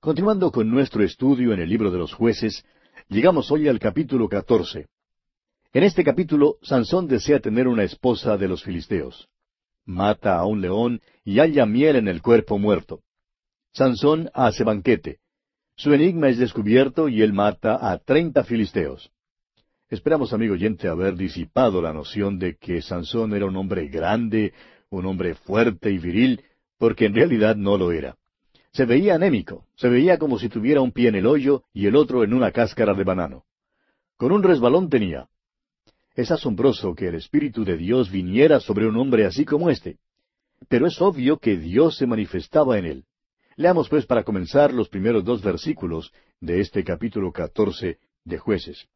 Continuando con nuestro estudio en el libro de los jueces, llegamos hoy al capítulo catorce. En este capítulo, Sansón desea tener una esposa de los filisteos. Mata a un león y halla miel en el cuerpo muerto. Sansón hace banquete. Su enigma es descubierto y él mata a treinta filisteos. Esperamos, amigo oyente, haber disipado la noción de que Sansón era un hombre grande, un hombre fuerte y viril, porque en realidad no lo era. Se veía anémico, se veía como si tuviera un pie en el hoyo y el otro en una cáscara de banano. Con un resbalón tenía. Es asombroso que el Espíritu de Dios viniera sobre un hombre así como éste. Pero es obvio que Dios se manifestaba en él. Leamos pues para comenzar los primeros dos versículos de este capítulo catorce de jueces.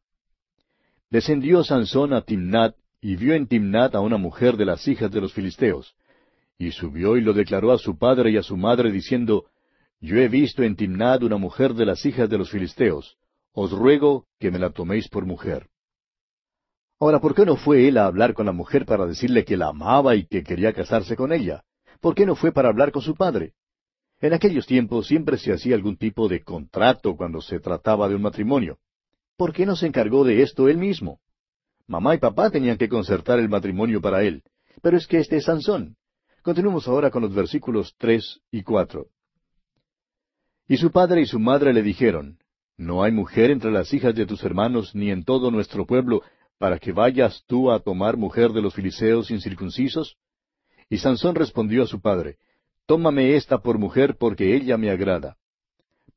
Descendió Sansón a Timnat y vio en Timnat a una mujer de las hijas de los filisteos. Y subió y lo declaró a su padre y a su madre diciendo, yo he visto en Timnad una mujer de las hijas de los filisteos. Os ruego que me la toméis por mujer. Ahora, ¿por qué no fue él a hablar con la mujer para decirle que la amaba y que quería casarse con ella? ¿Por qué no fue para hablar con su padre? En aquellos tiempos siempre se hacía algún tipo de contrato cuando se trataba de un matrimonio. ¿Por qué no se encargó de esto él mismo? Mamá y papá tenían que concertar el matrimonio para él. Pero es que este es Sansón. Continuemos ahora con los versículos tres y cuatro. Y su padre y su madre le dijeron, ¿No hay mujer entre las hijas de tus hermanos ni en todo nuestro pueblo para que vayas tú a tomar mujer de los filisteos incircuncisos? Y Sansón respondió a su padre, Tómame esta por mujer porque ella me agrada.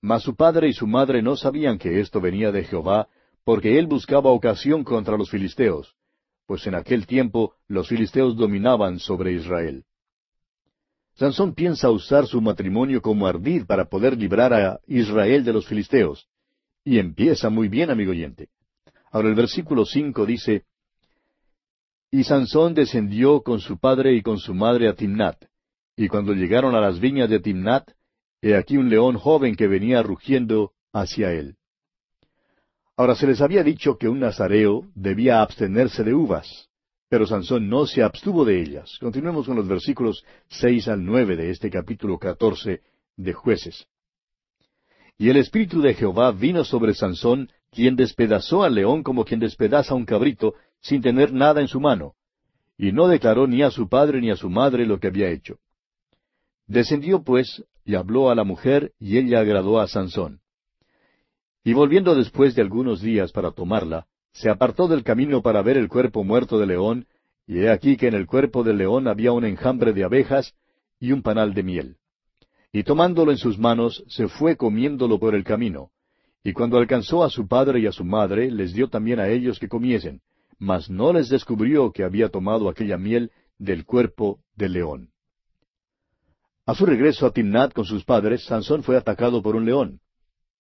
Mas su padre y su madre no sabían que esto venía de Jehová, porque él buscaba ocasión contra los filisteos, pues en aquel tiempo los filisteos dominaban sobre Israel. Sansón piensa usar su matrimonio como ardid para poder librar a Israel de los filisteos. Y empieza muy bien, amigo oyente. Ahora el versículo cinco dice, Y Sansón descendió con su padre y con su madre a Timnat. Y cuando llegaron a las viñas de Timnat, he aquí un león joven que venía rugiendo hacia él. Ahora se les había dicho que un nazareo debía abstenerse de uvas. Pero Sansón no se abstuvo de ellas. Continuemos con los versículos seis al nueve de este capítulo catorce de jueces. Y el Espíritu de Jehová vino sobre Sansón, quien despedazó al león como quien despedaza un cabrito, sin tener nada en su mano. Y no declaró ni a su padre ni a su madre lo que había hecho. Descendió pues, y habló a la mujer, y ella agradó a Sansón. Y volviendo después de algunos días para tomarla, se apartó del camino para ver el cuerpo muerto del león, y he aquí que en el cuerpo del león había un enjambre de abejas y un panal de miel. Y tomándolo en sus manos, se fue comiéndolo por el camino. Y cuando alcanzó a su padre y a su madre, les dio también a ellos que comiesen, mas no les descubrió que había tomado aquella miel del cuerpo del león. A su regreso a Timnat con sus padres, Sansón fue atacado por un león.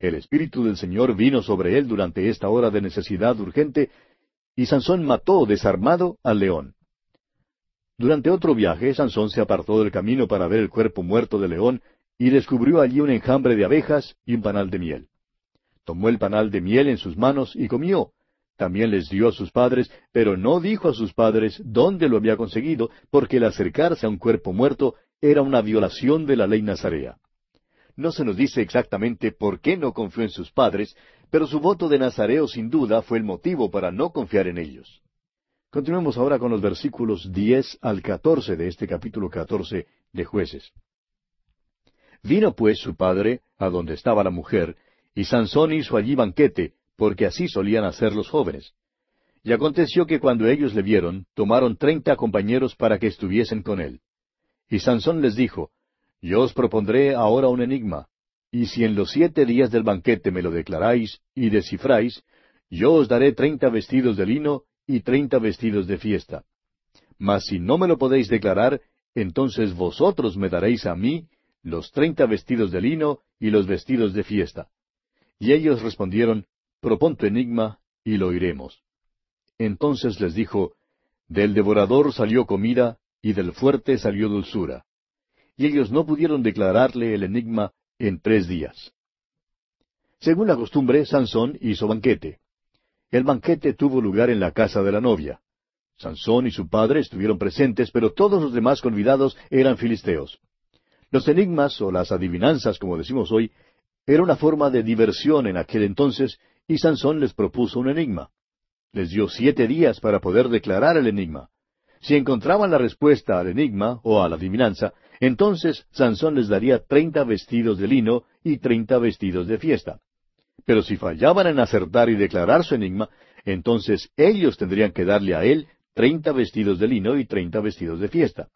El Espíritu del Señor vino sobre él durante esta hora de necesidad urgente, y Sansón mató desarmado al león. Durante otro viaje, Sansón se apartó del camino para ver el cuerpo muerto del león, y descubrió allí un enjambre de abejas y un panal de miel. Tomó el panal de miel en sus manos y comió. También les dio a sus padres, pero no dijo a sus padres dónde lo había conseguido, porque el acercarse a un cuerpo muerto era una violación de la ley nazarea. No se nos dice exactamente por qué no confió en sus padres, pero su voto de Nazareo sin duda fue el motivo para no confiar en ellos. Continuemos ahora con los versículos diez al catorce de este capítulo catorce de jueces. Vino pues su padre a donde estaba la mujer, y Sansón hizo allí banquete, porque así solían hacer los jóvenes. Y aconteció que cuando ellos le vieron, tomaron treinta compañeros para que estuviesen con él. Y Sansón les dijo, yo os propondré ahora un enigma, y si en los siete días del banquete me lo declaráis y descifráis, yo os daré treinta vestidos de lino y treinta vestidos de fiesta. Mas si no me lo podéis declarar, entonces vosotros me daréis a mí los treinta vestidos de lino y los vestidos de fiesta. Y ellos respondieron, Propon tu enigma, y lo oiremos. Entonces les dijo, Del devorador salió comida, y del fuerte salió dulzura y ellos no pudieron declararle el enigma en tres días. Según la costumbre, Sansón hizo banquete. El banquete tuvo lugar en la casa de la novia. Sansón y su padre estuvieron presentes, pero todos los demás convidados eran filisteos. Los enigmas o las adivinanzas, como decimos hoy, Era una forma de diversión en aquel entonces, y Sansón les propuso un enigma. Les dio siete días para poder declarar el enigma. Si encontraban la respuesta al enigma o a la adivinanza, entonces Sansón les daría treinta vestidos de lino y treinta vestidos de fiesta. Pero si fallaban en acertar y declarar su enigma, entonces ellos tendrían que darle a él treinta vestidos de lino y treinta vestidos de fiesta.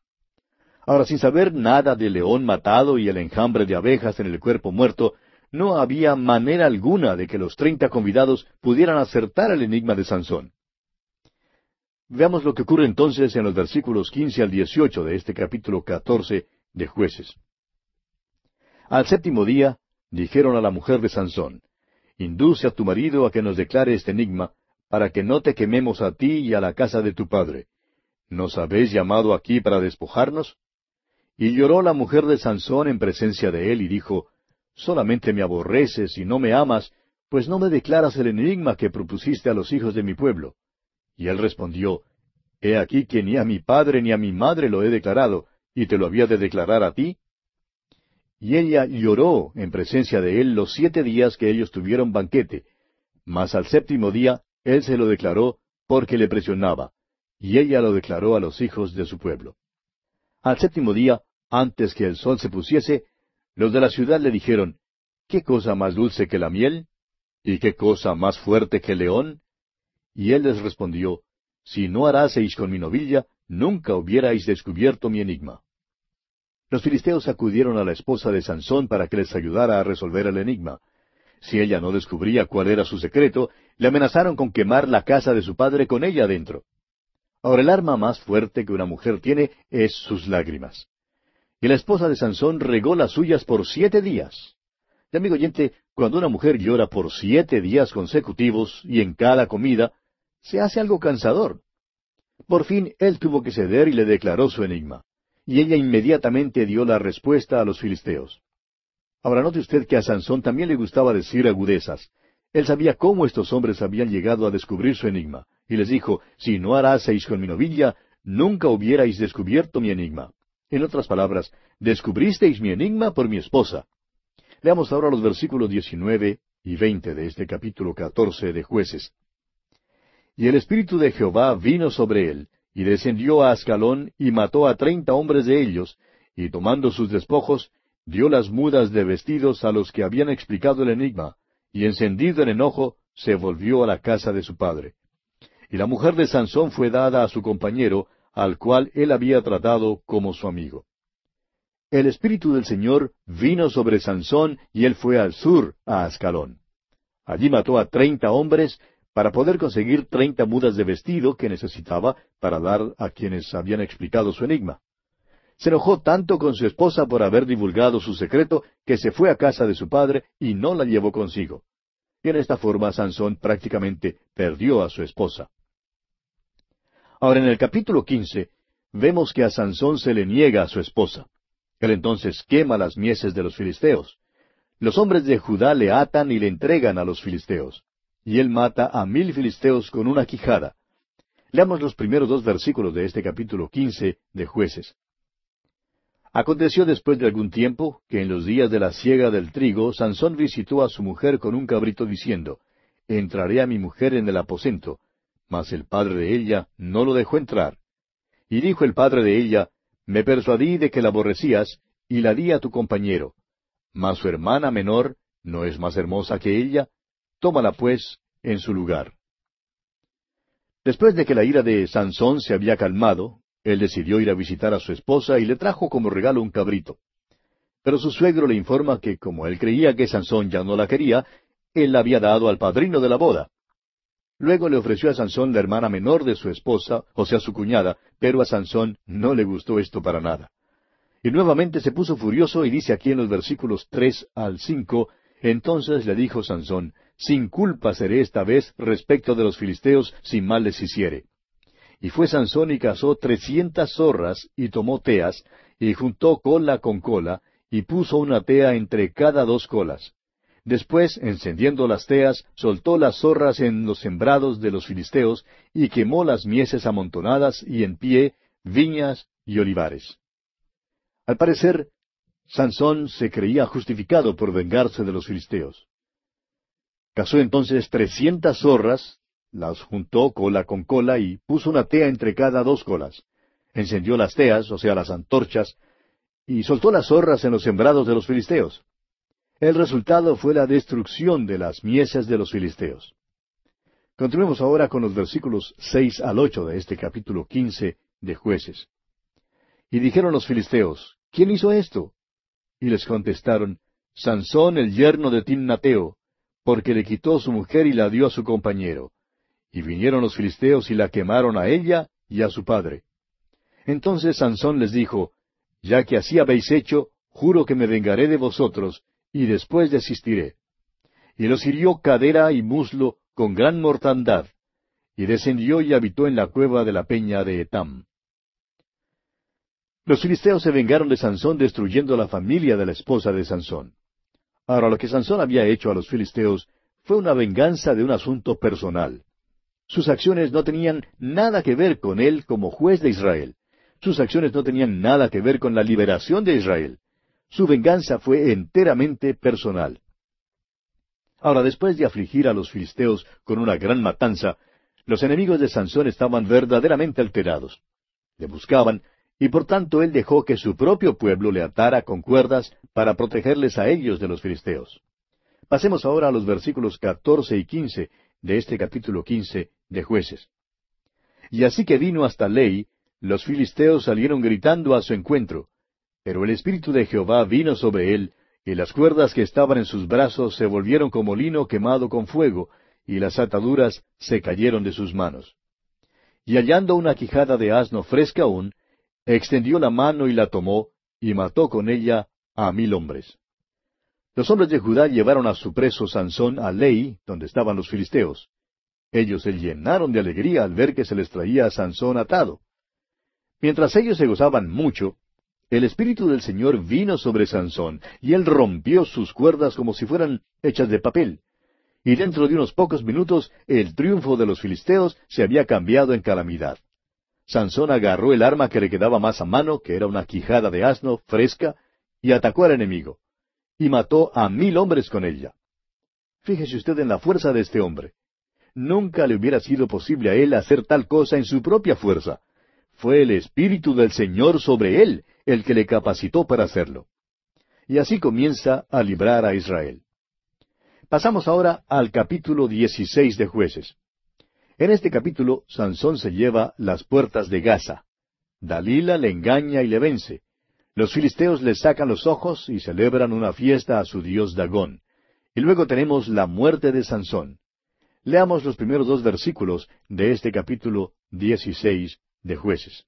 Ahora, sin saber nada del león matado y el enjambre de abejas en el cuerpo muerto, no había manera alguna de que los treinta convidados pudieran acertar el enigma de Sansón. Veamos lo que ocurre entonces en los versículos quince al dieciocho de este capítulo catorce de Jueces. Al séptimo día dijeron a la mujer de Sansón, Induce a tu marido a que nos declare este enigma, para que no te quememos a ti y a la casa de tu padre. ¿Nos habéis llamado aquí para despojarnos? Y lloró la mujer de Sansón en presencia de él y dijo, Solamente me aborreces y no me amas, pues no me declaras el enigma que propusiste a los hijos de mi pueblo. Y él respondió, He aquí que ni a mi padre ni a mi madre lo he declarado, y te lo había de declarar a ti. Y ella lloró en presencia de él los siete días que ellos tuvieron banquete, mas al séptimo día él se lo declaró porque le presionaba, y ella lo declaró a los hijos de su pueblo. Al séptimo día, antes que el sol se pusiese, los de la ciudad le dijeron, ¿Qué cosa más dulce que la miel? ¿Y qué cosa más fuerte que el león? Y él les respondió, Si no haraseis con mi novilla, nunca hubierais descubierto mi enigma. Los filisteos acudieron a la esposa de Sansón para que les ayudara a resolver el enigma. Si ella no descubría cuál era su secreto, le amenazaron con quemar la casa de su padre con ella dentro. Ahora el arma más fuerte que una mujer tiene es sus lágrimas. Y la esposa de Sansón regó las suyas por siete días. Y amigo oyente, cuando una mujer llora por siete días consecutivos y en cada comida, se hace algo cansador. Por fin él tuvo que ceder y le declaró su enigma. Y ella inmediatamente dio la respuesta a los filisteos. Ahora note usted que a Sansón también le gustaba decir agudezas. Él sabía cómo estos hombres habían llegado a descubrir su enigma, y les dijo, si no haraseis con mi novilla, nunca hubierais descubierto mi enigma. En otras palabras, descubristeis mi enigma por mi esposa. Leamos ahora los versículos diecinueve y veinte de este capítulo catorce de jueces. Y el Espíritu de Jehová vino sobre él, y descendió a Ascalón, y mató a treinta hombres de ellos, y tomando sus despojos, dio las mudas de vestidos a los que habían explicado el enigma, y encendido en enojo, se volvió a la casa de su padre. Y la mujer de Sansón fue dada a su compañero, al cual él había tratado como su amigo. El Espíritu del Señor vino sobre Sansón, y él fue al sur, a Ascalón. Allí mató a treinta hombres, para poder conseguir treinta mudas de vestido que necesitaba para dar a quienes habían explicado su enigma. Se enojó tanto con su esposa por haber divulgado su secreto que se fue a casa de su padre y no la llevó consigo. Y en esta forma Sansón prácticamente perdió a su esposa. Ahora en el capítulo quince vemos que a Sansón se le niega a su esposa. Él entonces quema las mieses de los filisteos. Los hombres de Judá le atan y le entregan a los filisteos y él mata a mil filisteos con una quijada. Leamos los primeros dos versículos de este capítulo quince de jueces. Aconteció después de algún tiempo que en los días de la siega del trigo, Sansón visitó a su mujer con un cabrito diciendo, Entraré a mi mujer en el aposento. Mas el padre de ella no lo dejó entrar. Y dijo el padre de ella, Me persuadí de que la aborrecías, y la di a tu compañero. Mas su hermana menor, ¿no es más hermosa que ella? Tómala, pues, en su lugar. Después de que la ira de Sansón se había calmado, él decidió ir a visitar a su esposa y le trajo como regalo un cabrito. Pero su suegro le informa que como él creía que Sansón ya no la quería, él la había dado al padrino de la boda. Luego le ofreció a Sansón la hermana menor de su esposa, o sea, su cuñada, pero a Sansón no le gustó esto para nada. Y nuevamente se puso furioso y dice aquí en los versículos tres al cinco, entonces le dijo Sansón, sin culpa seré esta vez respecto de los filisteos si mal les hiciere. Y fue Sansón y cazó trescientas zorras, y tomó teas, y juntó cola con cola, y puso una tea entre cada dos colas. Después, encendiendo las teas, soltó las zorras en los sembrados de los filisteos, y quemó las mieses amontonadas y en pie, viñas y olivares. Al parecer, Sansón se creía justificado por vengarse de los filisteos. Cazó entonces trescientas zorras, las juntó cola con cola y puso una tea entre cada dos colas. Encendió las teas, o sea, las antorchas, y soltó las zorras en los sembrados de los filisteos. El resultado fue la destrucción de las mieses de los filisteos. Continuemos ahora con los versículos seis al ocho de este capítulo quince de jueces. Y dijeron los filisteos, ¿quién hizo esto? Y les contestaron, Sansón el yerno de Timnateo, porque le quitó su mujer y la dio a su compañero. Y vinieron los filisteos y la quemaron a ella y a su padre. Entonces Sansón les dijo, Ya que así habéis hecho, juro que me vengaré de vosotros, y después desistiré. Y los hirió cadera y muslo con gran mortandad, y descendió y habitó en la cueva de la peña de Etam. Los filisteos se vengaron de Sansón destruyendo la familia de la esposa de Sansón. Ahora lo que Sansón había hecho a los filisteos fue una venganza de un asunto personal. Sus acciones no tenían nada que ver con él como juez de Israel. Sus acciones no tenían nada que ver con la liberación de Israel. Su venganza fue enteramente personal. Ahora, después de afligir a los filisteos con una gran matanza, los enemigos de Sansón estaban verdaderamente alterados. Le buscaban, y por tanto él dejó que su propio pueblo le atara con cuerdas para protegerles a ellos de los filisteos. Pasemos ahora a los versículos catorce y quince de este capítulo quince de jueces. Y así que vino hasta Ley, los filisteos salieron gritando a su encuentro, pero el Espíritu de Jehová vino sobre él, y las cuerdas que estaban en sus brazos se volvieron como lino quemado con fuego, y las ataduras se cayeron de sus manos. Y hallando una quijada de asno fresca aún, extendió la mano y la tomó, y mató con ella a mil hombres. Los hombres de Judá llevaron a su preso Sansón a Ley, donde estaban los filisteos. Ellos se llenaron de alegría al ver que se les traía a Sansón atado. Mientras ellos se gozaban mucho, el Espíritu del Señor vino sobre Sansón, y él rompió sus cuerdas como si fueran hechas de papel. Y dentro de unos pocos minutos el triunfo de los filisteos se había cambiado en calamidad. Sansón agarró el arma que le quedaba más a mano, que era una quijada de asno fresca, y atacó al enemigo. Y mató a mil hombres con ella. Fíjese usted en la fuerza de este hombre. Nunca le hubiera sido posible a él hacer tal cosa en su propia fuerza. Fue el Espíritu del Señor sobre él el que le capacitó para hacerlo. Y así comienza a librar a Israel. Pasamos ahora al capítulo dieciséis de jueces. En este capítulo, Sansón se lleva las puertas de Gaza. Dalila le engaña y le vence. Los filisteos le sacan los ojos y celebran una fiesta a su dios Dagón. Y luego tenemos la muerte de Sansón. Leamos los primeros dos versículos de este capítulo dieciséis de jueces.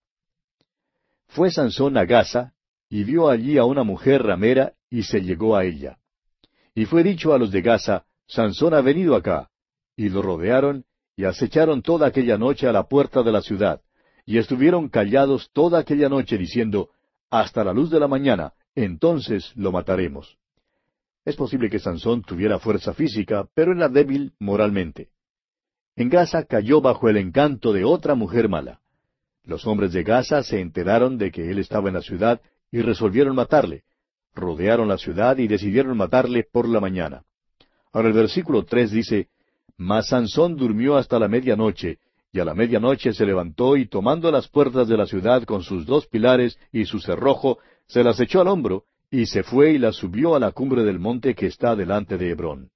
Fue Sansón a Gaza, y vio allí a una mujer ramera, y se llegó a ella. Y fue dicho a los de Gaza, Sansón ha venido acá. Y lo rodearon, y acecharon toda aquella noche a la puerta de la ciudad, y estuvieron callados toda aquella noche diciendo, hasta la luz de la mañana, entonces lo mataremos. Es posible que Sansón tuviera fuerza física, pero era débil moralmente. En Gaza cayó bajo el encanto de otra mujer mala. Los hombres de Gaza se enteraron de que él estaba en la ciudad y resolvieron matarle. Rodearon la ciudad y decidieron matarle por la mañana. Ahora el versículo tres dice, mas Sansón durmió hasta la medianoche, y a la medianoche se levantó y tomando las puertas de la ciudad con sus dos pilares y su cerrojo, se las echó al hombro, y se fue y las subió a la cumbre del monte que está delante de Hebrón.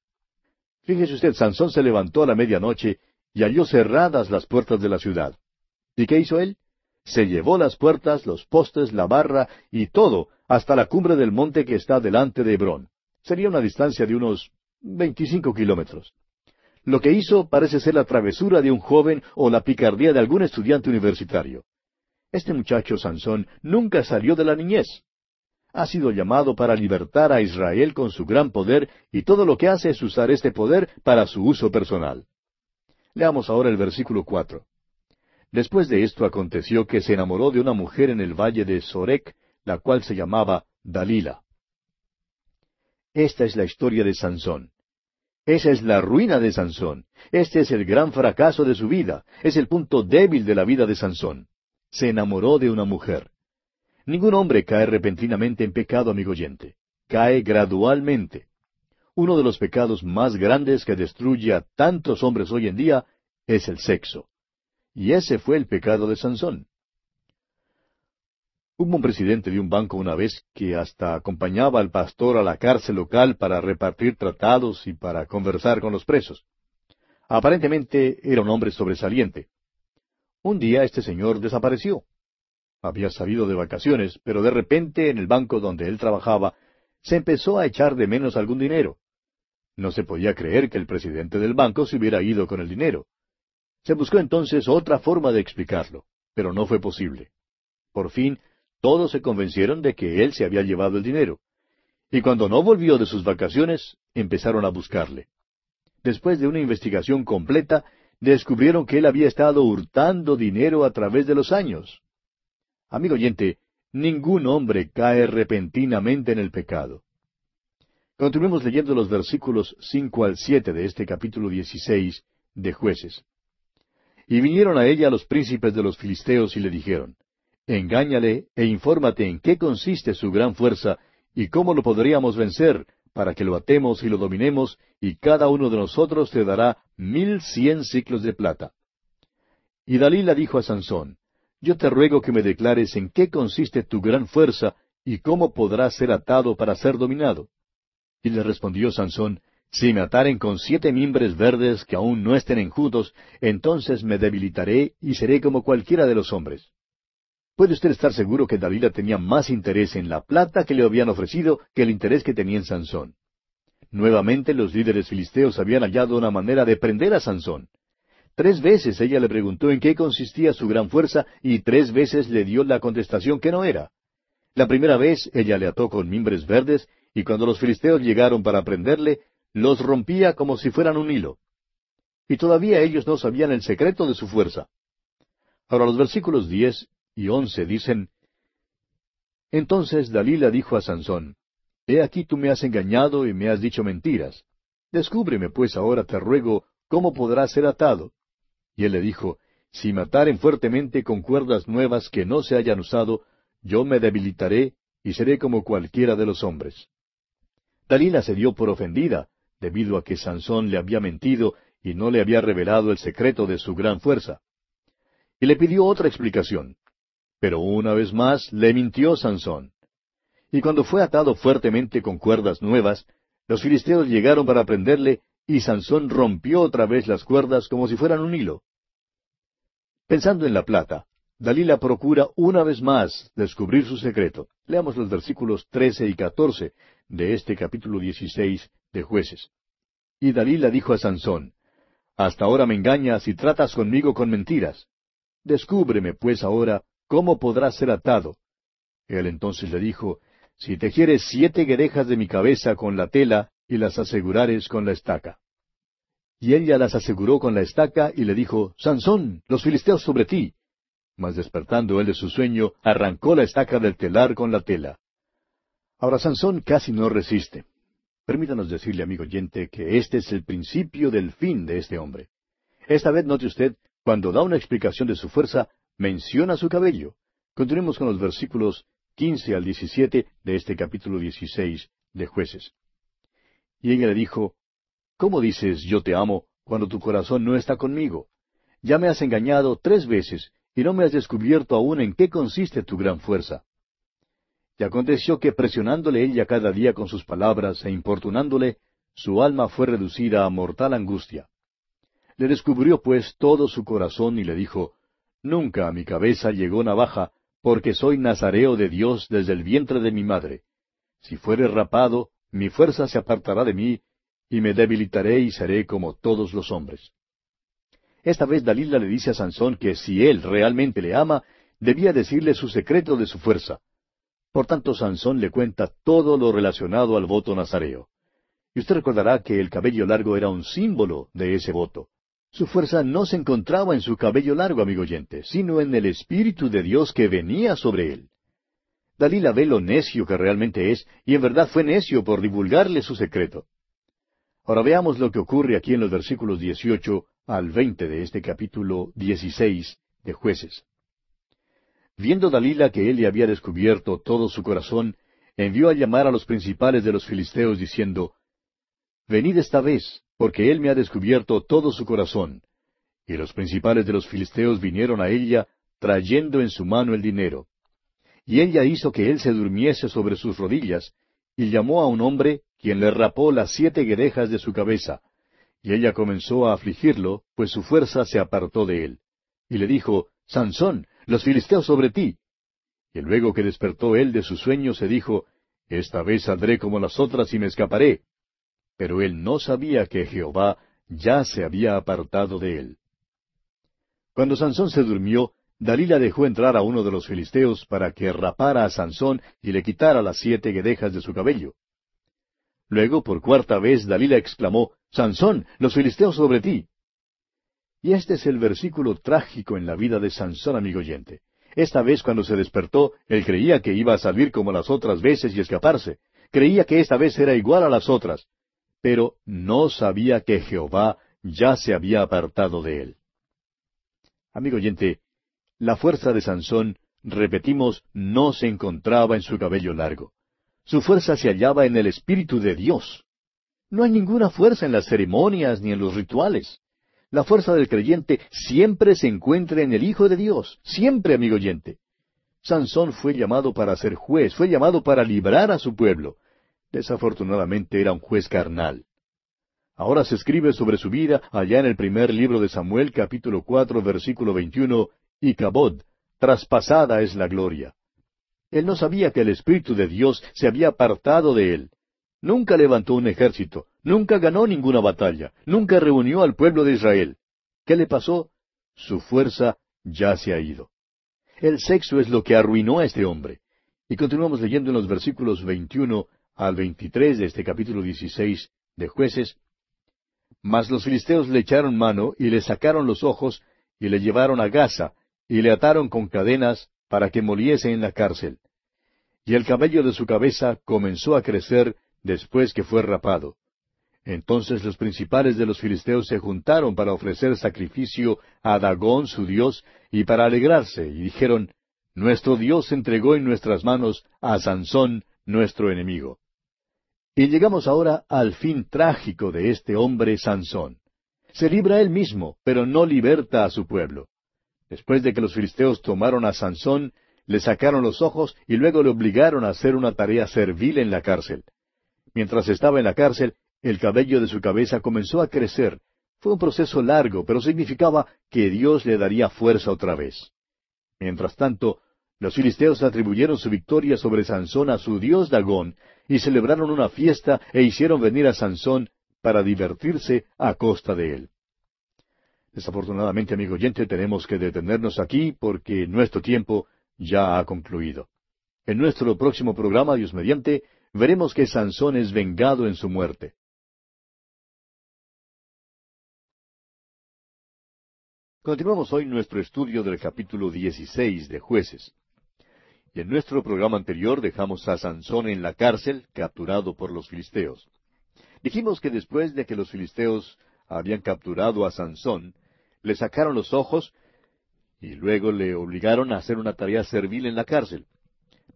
Fíjese usted, Sansón se levantó a la medianoche y halló cerradas las puertas de la ciudad. ¿Y qué hizo él? Se llevó las puertas, los postes, la barra y todo hasta la cumbre del monte que está delante de Hebrón. Sería una distancia de unos veinticinco kilómetros. Lo que hizo parece ser la travesura de un joven o la picardía de algún estudiante universitario. Este muchacho Sansón nunca salió de la niñez. Ha sido llamado para libertar a Israel con su gran poder y todo lo que hace es usar este poder para su uso personal. Leamos ahora el versículo cuatro. Después de esto aconteció que se enamoró de una mujer en el valle de Sorek, la cual se llamaba Dalila. Esta es la historia de Sansón. Esa es la ruina de Sansón. Este es el gran fracaso de su vida. Es el punto débil de la vida de Sansón. Se enamoró de una mujer. Ningún hombre cae repentinamente en pecado, amigo oyente. Cae gradualmente. Uno de los pecados más grandes que destruye a tantos hombres hoy en día es el sexo. Y ese fue el pecado de Sansón. Hubo un presidente de un banco una vez que hasta acompañaba al pastor a la cárcel local para repartir tratados y para conversar con los presos. Aparentemente era un hombre sobresaliente. Un día este señor desapareció. Había salido de vacaciones, pero de repente en el banco donde él trabajaba se empezó a echar de menos algún dinero. No se podía creer que el presidente del banco se hubiera ido con el dinero. Se buscó entonces otra forma de explicarlo, pero no fue posible. Por fin, todos se convencieron de que él se había llevado el dinero. Y cuando no volvió de sus vacaciones, empezaron a buscarle. Después de una investigación completa, descubrieron que él había estado hurtando dinero a través de los años. Amigo oyente, ningún hombre cae repentinamente en el pecado. Continuemos leyendo los versículos cinco al siete de este capítulo dieciséis de Jueces. Y vinieron a ella los príncipes de los filisteos y le dijeron, Engáñale e infórmate en qué consiste su gran fuerza y cómo lo podríamos vencer, para que lo atemos y lo dominemos, y cada uno de nosotros te dará mil cien ciclos de plata. Y Dalila dijo a Sansón, Yo te ruego que me declares en qué consiste tu gran fuerza y cómo podrás ser atado para ser dominado. Y le respondió Sansón, Si me ataren con siete mimbres verdes que aún no estén enjutos, entonces me debilitaré y seré como cualquiera de los hombres. Puede usted estar seguro que Dalila tenía más interés en la plata que le habían ofrecido que el interés que tenía en Sansón. Nuevamente los líderes filisteos habían hallado una manera de prender a Sansón. Tres veces ella le preguntó en qué consistía su gran fuerza y tres veces le dio la contestación que no era. La primera vez ella le ató con mimbres verdes y cuando los filisteos llegaron para prenderle, los rompía como si fueran un hilo. Y todavía ellos no sabían el secreto de su fuerza. Ahora los versículos diez y once dicen, Entonces Dalila dijo a Sansón, He aquí tú me has engañado y me has dicho mentiras. Descúbreme pues ahora, te ruego, cómo podrás ser atado. Y él le dijo, Si me ataren fuertemente con cuerdas nuevas que no se hayan usado, yo me debilitaré y seré como cualquiera de los hombres. Dalila se dio por ofendida, debido a que Sansón le había mentido y no le había revelado el secreto de su gran fuerza. Y le pidió otra explicación. Pero una vez más le mintió Sansón. Y cuando fue atado fuertemente con cuerdas nuevas, los filisteos llegaron para prenderle, y Sansón rompió otra vez las cuerdas como si fueran un hilo. Pensando en la plata, Dalila procura una vez más descubrir su secreto. Leamos los versículos trece y catorce de este capítulo dieciséis de Jueces. Y Dalila dijo a Sansón, Hasta ahora me engañas y tratas conmigo con mentiras. Descúbreme, pues, ahora ¿cómo podrá ser atado? Él entonces le dijo, Si tejieres siete guedejas de mi cabeza con la tela y las asegurares con la estaca. Y ella las aseguró con la estaca y le dijo, Sansón, los filisteos sobre ti. Mas despertando él de su sueño, arrancó la estaca del telar con la tela. Ahora Sansón casi no resiste. Permítanos decirle, amigo oyente, que este es el principio del fin de este hombre. Esta vez note usted, cuando da una explicación de su fuerza, menciona su cabello. Continuemos con los versículos quince al diecisiete de este capítulo dieciséis de jueces. Y ella le dijo, ¿Cómo dices yo te amo cuando tu corazón no está conmigo? Ya me has engañado tres veces y no me has descubierto aún en qué consiste tu gran fuerza. Y aconteció que presionándole ella cada día con sus palabras e importunándole, su alma fue reducida a mortal angustia. Le descubrió pues todo su corazón y le dijo, Nunca a mi cabeza llegó navaja, porque soy nazareo de Dios desde el vientre de mi madre. Si fuere rapado, mi fuerza se apartará de mí, y me debilitaré y seré como todos los hombres. Esta vez Dalila le dice a Sansón que si él realmente le ama, debía decirle su secreto de su fuerza. Por tanto, Sansón le cuenta todo lo relacionado al voto nazareo. Y usted recordará que el cabello largo era un símbolo de ese voto. Su fuerza no se encontraba en su cabello largo, amigo oyente, sino en el Espíritu de Dios que venía sobre él. Dalila ve lo necio que realmente es, y en verdad fue necio por divulgarle su secreto. Ahora veamos lo que ocurre aquí en los versículos 18 al 20 de este capítulo 16 de jueces. Viendo Dalila que él le había descubierto todo su corazón, envió a llamar a los principales de los filisteos diciendo, Venid esta vez, porque él me ha descubierto todo su corazón. Y los principales de los filisteos vinieron a ella, trayendo en su mano el dinero. Y ella hizo que él se durmiese sobre sus rodillas, y llamó a un hombre, quien le rapó las siete guedejas de su cabeza. Y ella comenzó a afligirlo, pues su fuerza se apartó de él. Y le dijo, Sansón, los filisteos sobre ti. Y luego que despertó él de su sueño, se dijo, Esta vez saldré como las otras y me escaparé. Pero él no sabía que Jehová ya se había apartado de él. Cuando Sansón se durmió, Dalila dejó entrar a uno de los filisteos para que rapara a Sansón y le quitara las siete guedejas de su cabello. Luego, por cuarta vez, Dalila exclamó, Sansón, los filisteos sobre ti. Y este es el versículo trágico en la vida de Sansón, amigo oyente. Esta vez cuando se despertó, él creía que iba a salir como las otras veces y escaparse. Creía que esta vez era igual a las otras. Pero no sabía que Jehová ya se había apartado de él. Amigo oyente, la fuerza de Sansón, repetimos, no se encontraba en su cabello largo. Su fuerza se hallaba en el Espíritu de Dios. No hay ninguna fuerza en las ceremonias ni en los rituales. La fuerza del creyente siempre se encuentra en el Hijo de Dios, siempre, amigo oyente. Sansón fue llamado para ser juez, fue llamado para librar a su pueblo. Desafortunadamente era un juez carnal. Ahora se escribe sobre su vida allá en el primer libro de Samuel capítulo cuatro versículo veintiuno, y Cabod, traspasada es la gloria. Él no sabía que el Espíritu de Dios se había apartado de él. Nunca levantó un ejército, nunca ganó ninguna batalla, nunca reunió al pueblo de Israel. ¿Qué le pasó? Su fuerza ya se ha ido. El sexo es lo que arruinó a este hombre. Y continuamos leyendo en los versículos 21 al 23 de este capítulo 16 de jueces. Mas los filisteos le echaron mano y le sacaron los ojos y le llevaron a Gaza y le ataron con cadenas para que moliese en la cárcel. Y el cabello de su cabeza comenzó a crecer después que fue rapado. Entonces los principales de los filisteos se juntaron para ofrecer sacrificio a Dagón su dios y para alegrarse, y dijeron, Nuestro Dios entregó en nuestras manos a Sansón, nuestro enemigo. Y llegamos ahora al fin trágico de este hombre Sansón. Se libra él mismo, pero no liberta a su pueblo. Después de que los filisteos tomaron a Sansón, le sacaron los ojos y luego le obligaron a hacer una tarea servil en la cárcel. Mientras estaba en la cárcel, el cabello de su cabeza comenzó a crecer. Fue un proceso largo, pero significaba que Dios le daría fuerza otra vez. Mientras tanto, los filisteos atribuyeron su victoria sobre Sansón a su dios Dagón, y celebraron una fiesta e hicieron venir a Sansón para divertirse a costa de él. Desafortunadamente, amigo oyente, tenemos que detenernos aquí porque nuestro tiempo ya ha concluido. En nuestro próximo programa, Dios mediante, veremos que Sansón es vengado en su muerte. Continuamos hoy nuestro estudio del capítulo 16 de Jueces. En nuestro programa anterior dejamos a Sansón en la cárcel, capturado por los filisteos. Dijimos que después de que los filisteos habían capturado a Sansón, le sacaron los ojos y luego le obligaron a hacer una tarea servil en la cárcel.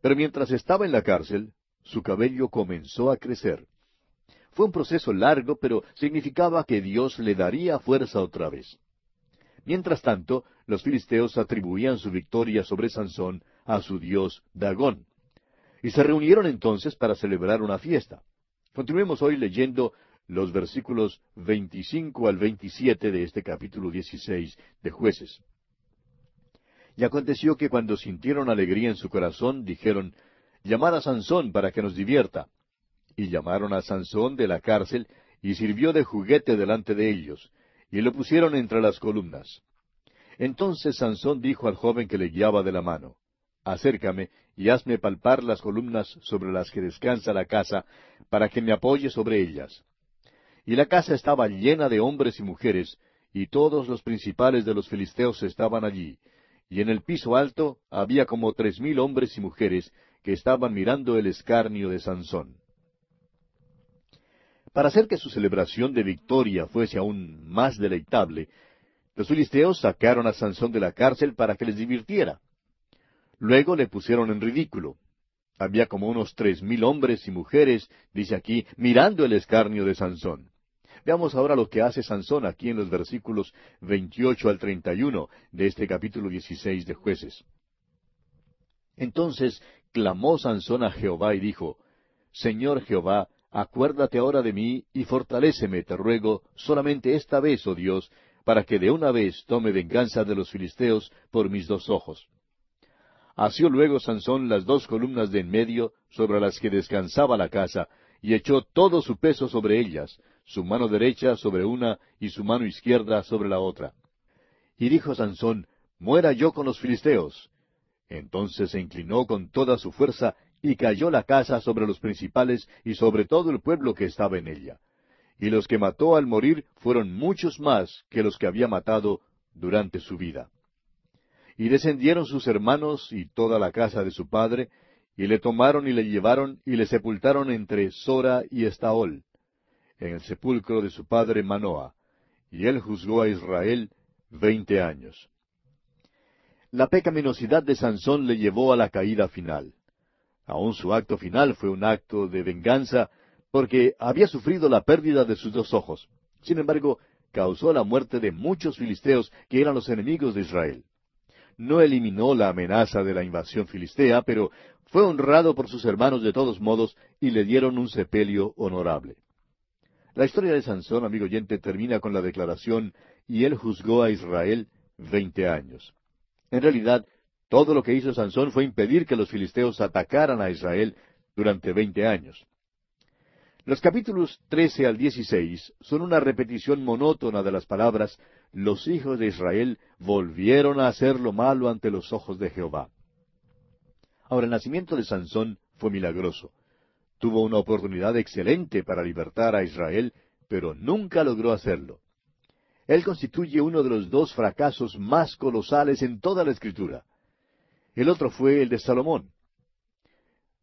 Pero mientras estaba en la cárcel, su cabello comenzó a crecer. Fue un proceso largo, pero significaba que Dios le daría fuerza otra vez. Mientras tanto, los filisteos atribuían su victoria sobre Sansón a su dios Dagón. Y se reunieron entonces para celebrar una fiesta. Continuemos hoy leyendo los versículos 25 al 27 de este capítulo 16 de jueces. Y aconteció que cuando sintieron alegría en su corazón, dijeron, Llamad a Sansón para que nos divierta. Y llamaron a Sansón de la cárcel, y sirvió de juguete delante de ellos, y lo pusieron entre las columnas. Entonces Sansón dijo al joven que le guiaba de la mano, Acércame y hazme palpar las columnas sobre las que descansa la casa, para que me apoye sobre ellas. Y la casa estaba llena de hombres y mujeres, y todos los principales de los filisteos estaban allí, y en el piso alto había como tres mil hombres y mujeres que estaban mirando el escarnio de Sansón. Para hacer que su celebración de victoria fuese aún más deleitable, los filisteos sacaron a Sansón de la cárcel para que les divirtiera. Luego le pusieron en ridículo. Había como unos tres mil hombres y mujeres, dice aquí, mirando el escarnio de Sansón. Veamos ahora lo que hace Sansón aquí en los versículos 28 al 31 de este capítulo 16 de jueces. Entonces clamó Sansón a Jehová y dijo, Señor Jehová, acuérdate ahora de mí y fortaléceme, te ruego, solamente esta vez, oh Dios, para que de una vez tome venganza de los filisteos por mis dos ojos. Asió luego Sansón las dos columnas de en medio sobre las que descansaba la casa, y echó todo su peso sobre ellas, su mano derecha sobre una y su mano izquierda sobre la otra. Y dijo Sansón, Muera yo con los filisteos. Entonces se inclinó con toda su fuerza y cayó la casa sobre los principales y sobre todo el pueblo que estaba en ella. Y los que mató al morir fueron muchos más que los que había matado durante su vida. Y descendieron sus hermanos y toda la casa de su padre, y le tomaron y le llevaron y le sepultaron entre Sora y Estaol, en el sepulcro de su padre Manoah, y él juzgó a Israel veinte años. La pecaminosidad de Sansón le llevó a la caída final. Aun su acto final fue un acto de venganza porque había sufrido la pérdida de sus dos ojos. Sin embargo, causó la muerte de muchos filisteos que eran los enemigos de Israel. No eliminó la amenaza de la invasión filistea, pero fue honrado por sus hermanos de todos modos y le dieron un sepelio honorable. La historia de Sansón, amigo oyente, termina con la declaración, y él juzgó a Israel veinte años. En realidad, todo lo que hizo Sansón fue impedir que los filisteos atacaran a Israel durante veinte años. Los capítulos trece al dieciséis son una repetición monótona de las palabras los hijos de Israel volvieron a hacer lo malo ante los ojos de Jehová. Ahora, el nacimiento de Sansón fue milagroso. Tuvo una oportunidad excelente para libertar a Israel, pero nunca logró hacerlo. Él constituye uno de los dos fracasos más colosales en toda la Escritura. El otro fue el de Salomón.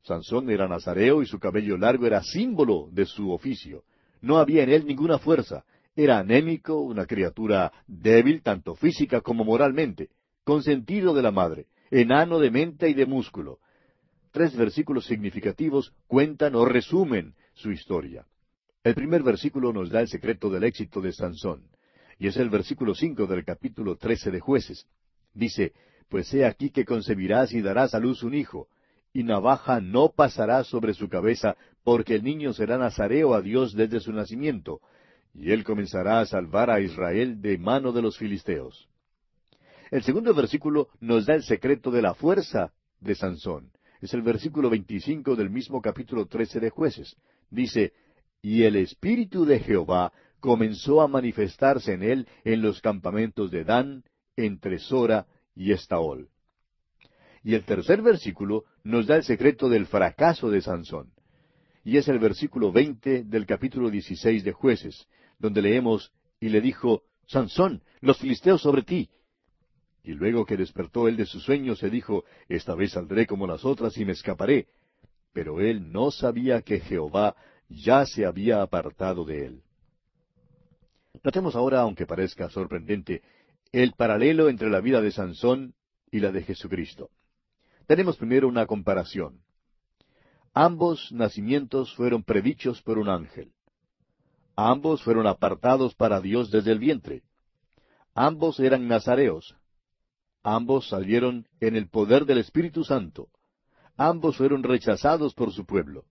Sansón era nazareo y su cabello largo era símbolo de su oficio. No había en él ninguna fuerza. Era anémico, una criatura débil tanto física como moralmente, consentido de la madre enano de mente y de músculo. Tres versículos significativos cuentan o resumen su historia. El primer versículo nos da el secreto del éxito de Sansón, y es el versículo cinco del capítulo trece de jueces. Dice, Pues he aquí que concebirás y darás a luz un hijo, y navaja no pasará sobre su cabeza, porque el niño será nazareo a Dios desde su nacimiento, y él comenzará a salvar a Israel de mano de los filisteos. El segundo versículo nos da el secreto de la fuerza de Sansón. Es el versículo 25 del mismo capítulo 13 de jueces. Dice, Y el Espíritu de Jehová comenzó a manifestarse en él en los campamentos de Dan, entre Sora y Estaol. Y el tercer versículo nos da el secreto del fracaso de Sansón. Y es el versículo 20 del capítulo 16 de jueces, donde leemos, y le dijo, Sansón, los filisteos sobre ti, y luego que despertó él de su sueño, se dijo, Esta vez saldré como las otras y me escaparé. Pero él no sabía que Jehová ya se había apartado de él. Notemos ahora, aunque parezca sorprendente, el paralelo entre la vida de Sansón y la de Jesucristo. Tenemos primero una comparación. Ambos nacimientos fueron predichos por un ángel. Ambos fueron apartados para Dios desde el vientre. Ambos eran nazareos, Ambos salieron en el poder del Espíritu Santo. Ambos fueron rechazados por su pueblo.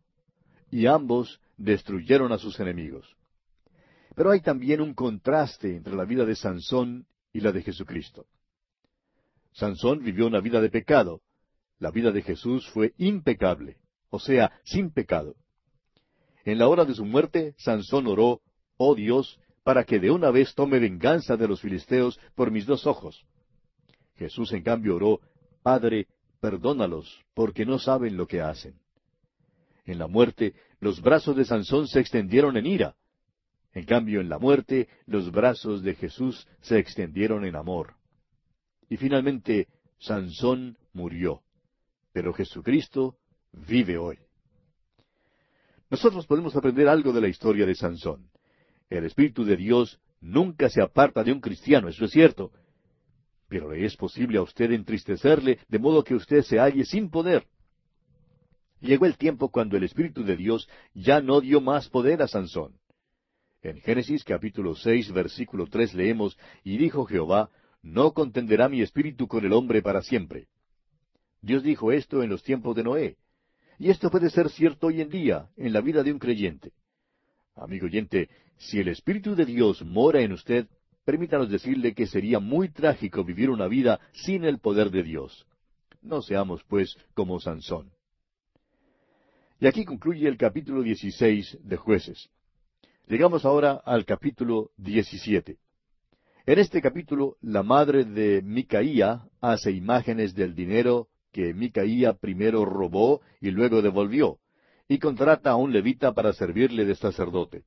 Y ambos destruyeron a sus enemigos. Pero hay también un contraste entre la vida de Sansón y la de Jesucristo. Sansón vivió una vida de pecado. La vida de Jesús fue impecable, o sea, sin pecado. En la hora de su muerte, Sansón oró, Oh Dios, para que de una vez tome venganza de los filisteos por mis dos ojos. Jesús en cambio oró, Padre, perdónalos, porque no saben lo que hacen. En la muerte, los brazos de Sansón se extendieron en ira. En cambio, en la muerte, los brazos de Jesús se extendieron en amor. Y finalmente, Sansón murió. Pero Jesucristo vive hoy. Nosotros podemos aprender algo de la historia de Sansón. El Espíritu de Dios nunca se aparta de un cristiano, eso es cierto, pero le es posible a usted entristecerle de modo que usted se halle sin poder. Llegó el tiempo cuando el Espíritu de Dios ya no dio más poder a Sansón. En Génesis capítulo seis versículo tres leemos, Y dijo Jehová, No contenderá mi espíritu con el hombre para siempre. Dios dijo esto en los tiempos de Noé. Y esto puede ser cierto hoy en día, en la vida de un creyente. Amigo oyente, si el Espíritu de Dios mora en usted, permítanos decirle que sería muy trágico vivir una vida sin el poder de Dios. No seamos, pues, como Sansón. Y aquí concluye el capítulo 16 de jueces. Llegamos ahora al capítulo 17. En este capítulo, la madre de Micaía hace imágenes del dinero que Micaía primero robó y luego devolvió, y contrata a un levita para servirle de sacerdote.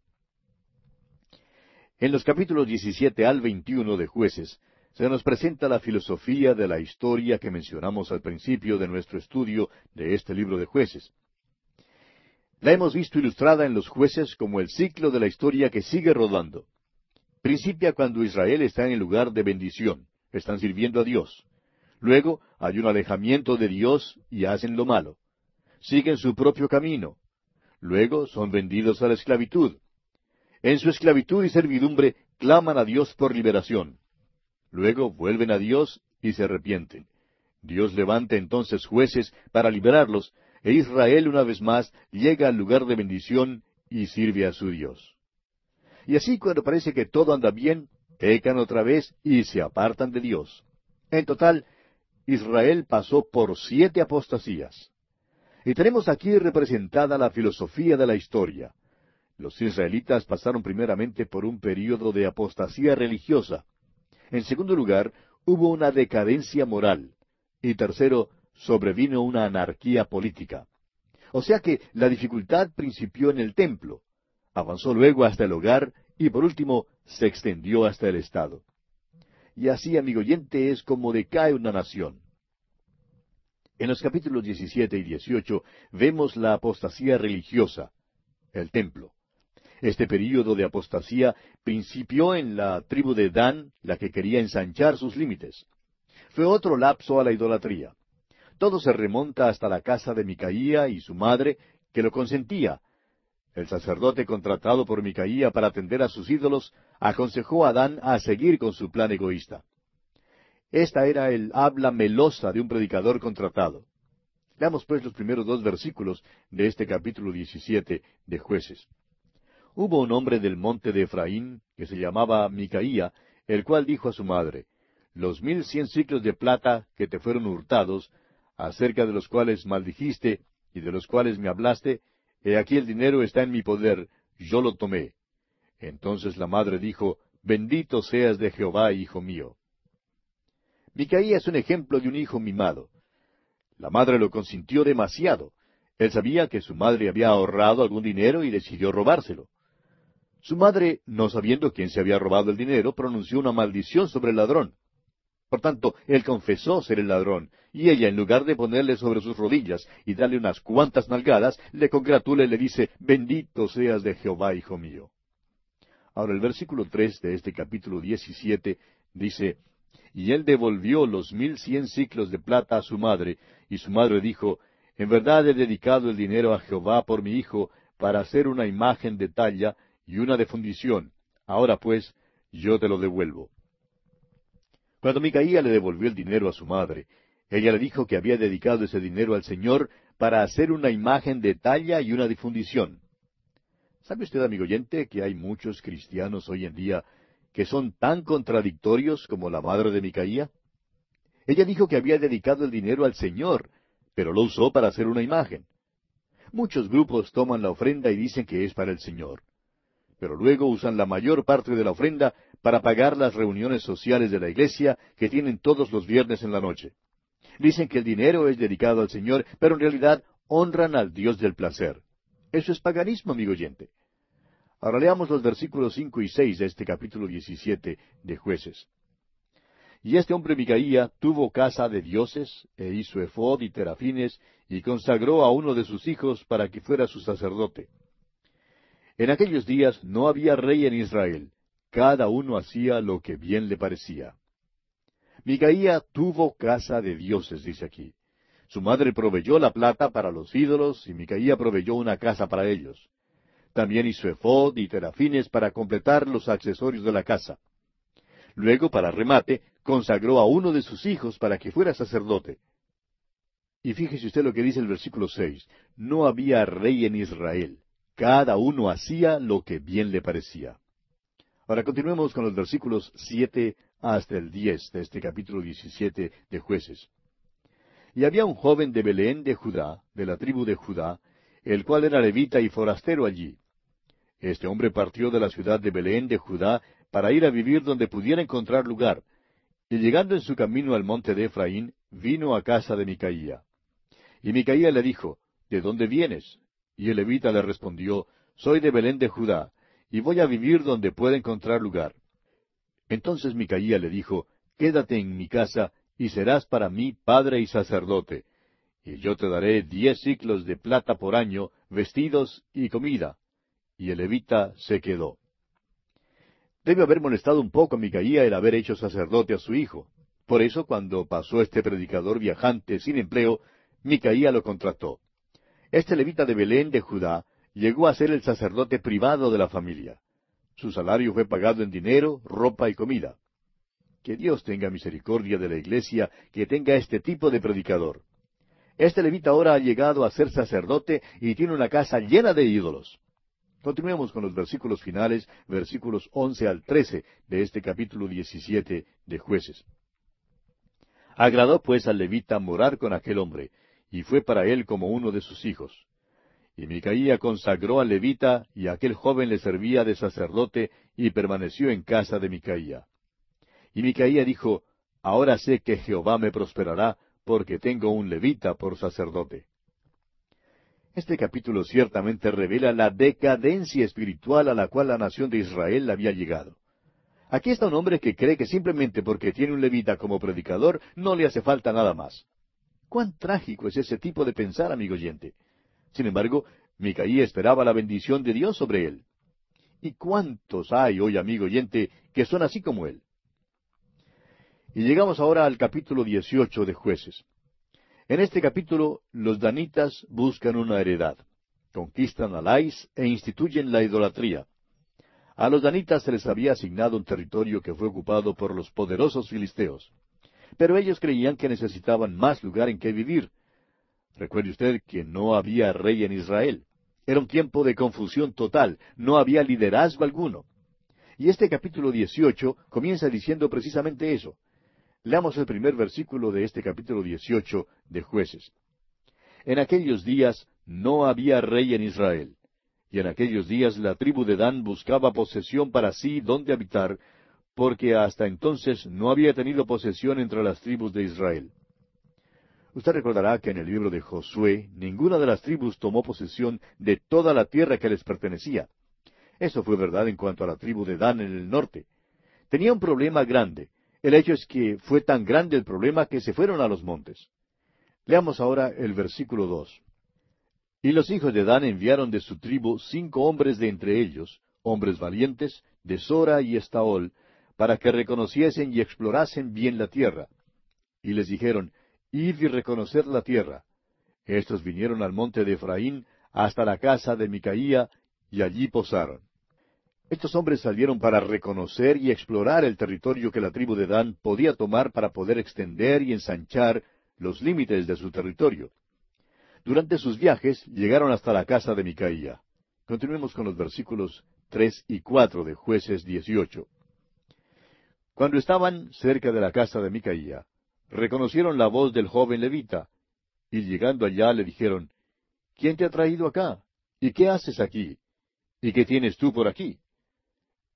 En los capítulos 17 al 21 de jueces, se nos presenta la filosofía de la historia que mencionamos al principio de nuestro estudio de este libro de jueces. La hemos visto ilustrada en los jueces como el ciclo de la historia que sigue rodando. Principia cuando Israel está en el lugar de bendición, están sirviendo a Dios. Luego hay un alejamiento de Dios y hacen lo malo. Siguen su propio camino. Luego son vendidos a la esclavitud. En su esclavitud y servidumbre claman a Dios por liberación. Luego vuelven a Dios y se arrepienten. Dios levanta entonces jueces para liberarlos e Israel una vez más llega al lugar de bendición y sirve a su Dios. Y así cuando parece que todo anda bien, pecan otra vez y se apartan de Dios. En total, Israel pasó por siete apostasías. Y tenemos aquí representada la filosofía de la historia. Los israelitas pasaron primeramente por un período de apostasía religiosa. En segundo lugar, hubo una decadencia moral. Y tercero, sobrevino una anarquía política. O sea que la dificultad principió en el templo, avanzó luego hasta el hogar y por último se extendió hasta el Estado. Y así, amigo oyente, es como decae una nación. En los capítulos 17 y 18 vemos la apostasía religiosa, el templo. Este período de apostasía principió en la tribu de Dan, la que quería ensanchar sus límites. Fue otro lapso a la idolatría. Todo se remonta hasta la casa de Micaía y su madre, que lo consentía. El sacerdote contratado por Micaía para atender a sus ídolos aconsejó a Adán a seguir con su plan egoísta. Esta era el habla melosa de un predicador contratado. Veamos pues los primeros dos versículos de este capítulo 17 de jueces. Hubo un hombre del monte de Efraín, que se llamaba Micaía, el cual dijo a su madre, Los mil cien ciclos de plata que te fueron hurtados, acerca de los cuales maldijiste y de los cuales me hablaste, he aquí el dinero está en mi poder, yo lo tomé. Entonces la madre dijo, Bendito seas de Jehová, hijo mío. Micaía es un ejemplo de un hijo mimado. La madre lo consintió demasiado. Él sabía que su madre había ahorrado algún dinero y decidió robárselo. Su madre, no sabiendo quién se había robado el dinero, pronunció una maldición sobre el ladrón. Por tanto, él confesó ser el ladrón, y ella, en lugar de ponerle sobre sus rodillas y darle unas cuantas nalgadas, le congratula y le dice, Bendito seas de Jehová, hijo mío. Ahora el versículo tres de este capítulo diecisiete dice, Y él devolvió los mil cien ciclos de plata a su madre, y su madre dijo, En verdad he dedicado el dinero a Jehová por mi hijo, para hacer una imagen de talla y una de fundición. Ahora pues, yo te lo devuelvo. Cuando Micaía le devolvió el dinero a su madre, ella le dijo que había dedicado ese dinero al Señor para hacer una imagen de talla y una difundición. ¿Sabe usted, amigo oyente, que hay muchos cristianos hoy en día que son tan contradictorios como la madre de Micaía? Ella dijo que había dedicado el dinero al Señor, pero lo usó para hacer una imagen. Muchos grupos toman la ofrenda y dicen que es para el Señor pero luego usan la mayor parte de la ofrenda para pagar las reuniones sociales de la iglesia que tienen todos los viernes en la noche. Dicen que el dinero es dedicado al Señor, pero en realidad honran al Dios del placer. Eso es paganismo, amigo oyente. Ahora leamos los versículos cinco y seis de este capítulo diecisiete de Jueces. Y este hombre Micaía tuvo casa de dioses, e hizo efod y terafines, y consagró a uno de sus hijos para que fuera su sacerdote. En aquellos días no había rey en Israel, cada uno hacía lo que bien le parecía. Micaía tuvo casa de dioses, dice aquí. Su madre proveyó la plata para los ídolos y Micaía proveyó una casa para ellos. También hizo efod y terafines para completar los accesorios de la casa. Luego, para remate, consagró a uno de sus hijos para que fuera sacerdote. Y fíjese usted lo que dice el versículo seis. No había rey en Israel. Cada uno hacía lo que bien le parecía. Ahora continuemos con los versículos siete hasta el diez de este capítulo diecisiete de jueces. Y había un joven de Belén de Judá, de la tribu de Judá, el cual era levita y forastero allí. Este hombre partió de la ciudad de Belén de Judá para ir a vivir donde pudiera encontrar lugar, y llegando en su camino al monte de Efraín, vino a casa de Micaía. Y Micaía le dijo, ¿De dónde vienes? Y el levita le respondió, Soy de Belén de Judá, y voy a vivir donde pueda encontrar lugar. Entonces Micaía le dijo, Quédate en mi casa, y serás para mí padre y sacerdote, y yo te daré diez ciclos de plata por año, vestidos y comida. Y el levita se quedó. Debe haber molestado un poco a Micaía el haber hecho sacerdote a su hijo. Por eso, cuando pasó este predicador viajante sin empleo, Micaía lo contrató. Este levita de Belén de Judá llegó a ser el sacerdote privado de la familia. Su salario fue pagado en dinero, ropa y comida. Que Dios tenga misericordia de la iglesia que tenga este tipo de predicador. Este levita ahora ha llegado a ser sacerdote y tiene una casa llena de ídolos. Continuemos con los versículos finales, versículos once al trece de este capítulo diecisiete de jueces. Agradó pues al levita morar con aquel hombre, y fue para él como uno de sus hijos. Y Micaía consagró al levita, y aquel joven le servía de sacerdote, y permaneció en casa de Micaía. Y Micaía dijo, Ahora sé que Jehová me prosperará, porque tengo un levita por sacerdote. Este capítulo ciertamente revela la decadencia espiritual a la cual la nación de Israel había llegado. Aquí está un hombre que cree que simplemente porque tiene un levita como predicador no le hace falta nada más. Cuán trágico es ese tipo de pensar, amigo oyente. Sin embargo, Micaía esperaba la bendición de Dios sobre él. ¿Y cuántos hay hoy, amigo oyente, que son así como él? Y llegamos ahora al capítulo 18 de jueces. En este capítulo, los danitas buscan una heredad. Conquistan a Lais e instituyen la idolatría. A los danitas se les había asignado un territorio que fue ocupado por los poderosos filisteos. Pero ellos creían que necesitaban más lugar en que vivir. Recuerde usted que no había rey en Israel. Era un tiempo de confusión total, no había liderazgo alguno. Y este capítulo 18 comienza diciendo precisamente eso. Leamos el primer versículo de este capítulo 18 de jueces. En aquellos días no había rey en Israel, y en aquellos días la tribu de Dan buscaba posesión para sí donde habitar, porque hasta entonces no había tenido posesión entre las tribus de Israel. Usted recordará que en el libro de Josué ninguna de las tribus tomó posesión de toda la tierra que les pertenecía. Eso fue verdad en cuanto a la tribu de Dan en el norte. Tenía un problema grande, el hecho es que fue tan grande el problema que se fueron a los montes. Leamos ahora el versículo dos. Y los hijos de Dan enviaron de su tribu cinco hombres de entre ellos, hombres valientes, de Sora y Estaol, para que reconociesen y explorasen bien la tierra. Y les dijeron, Id y reconocer la tierra. Estos vinieron al monte de Efraín hasta la casa de Micaía, y allí posaron. Estos hombres salieron para reconocer y explorar el territorio que la tribu de Dan podía tomar para poder extender y ensanchar los límites de su territorio. Durante sus viajes llegaron hasta la casa de Micaía. Continuemos con los versículos tres y cuatro de Jueces dieciocho. Cuando estaban cerca de la casa de Micaía, reconocieron la voz del joven levita, y llegando allá le dijeron, ¿Quién te ha traído acá? ¿Y qué haces aquí? ¿Y qué tienes tú por aquí?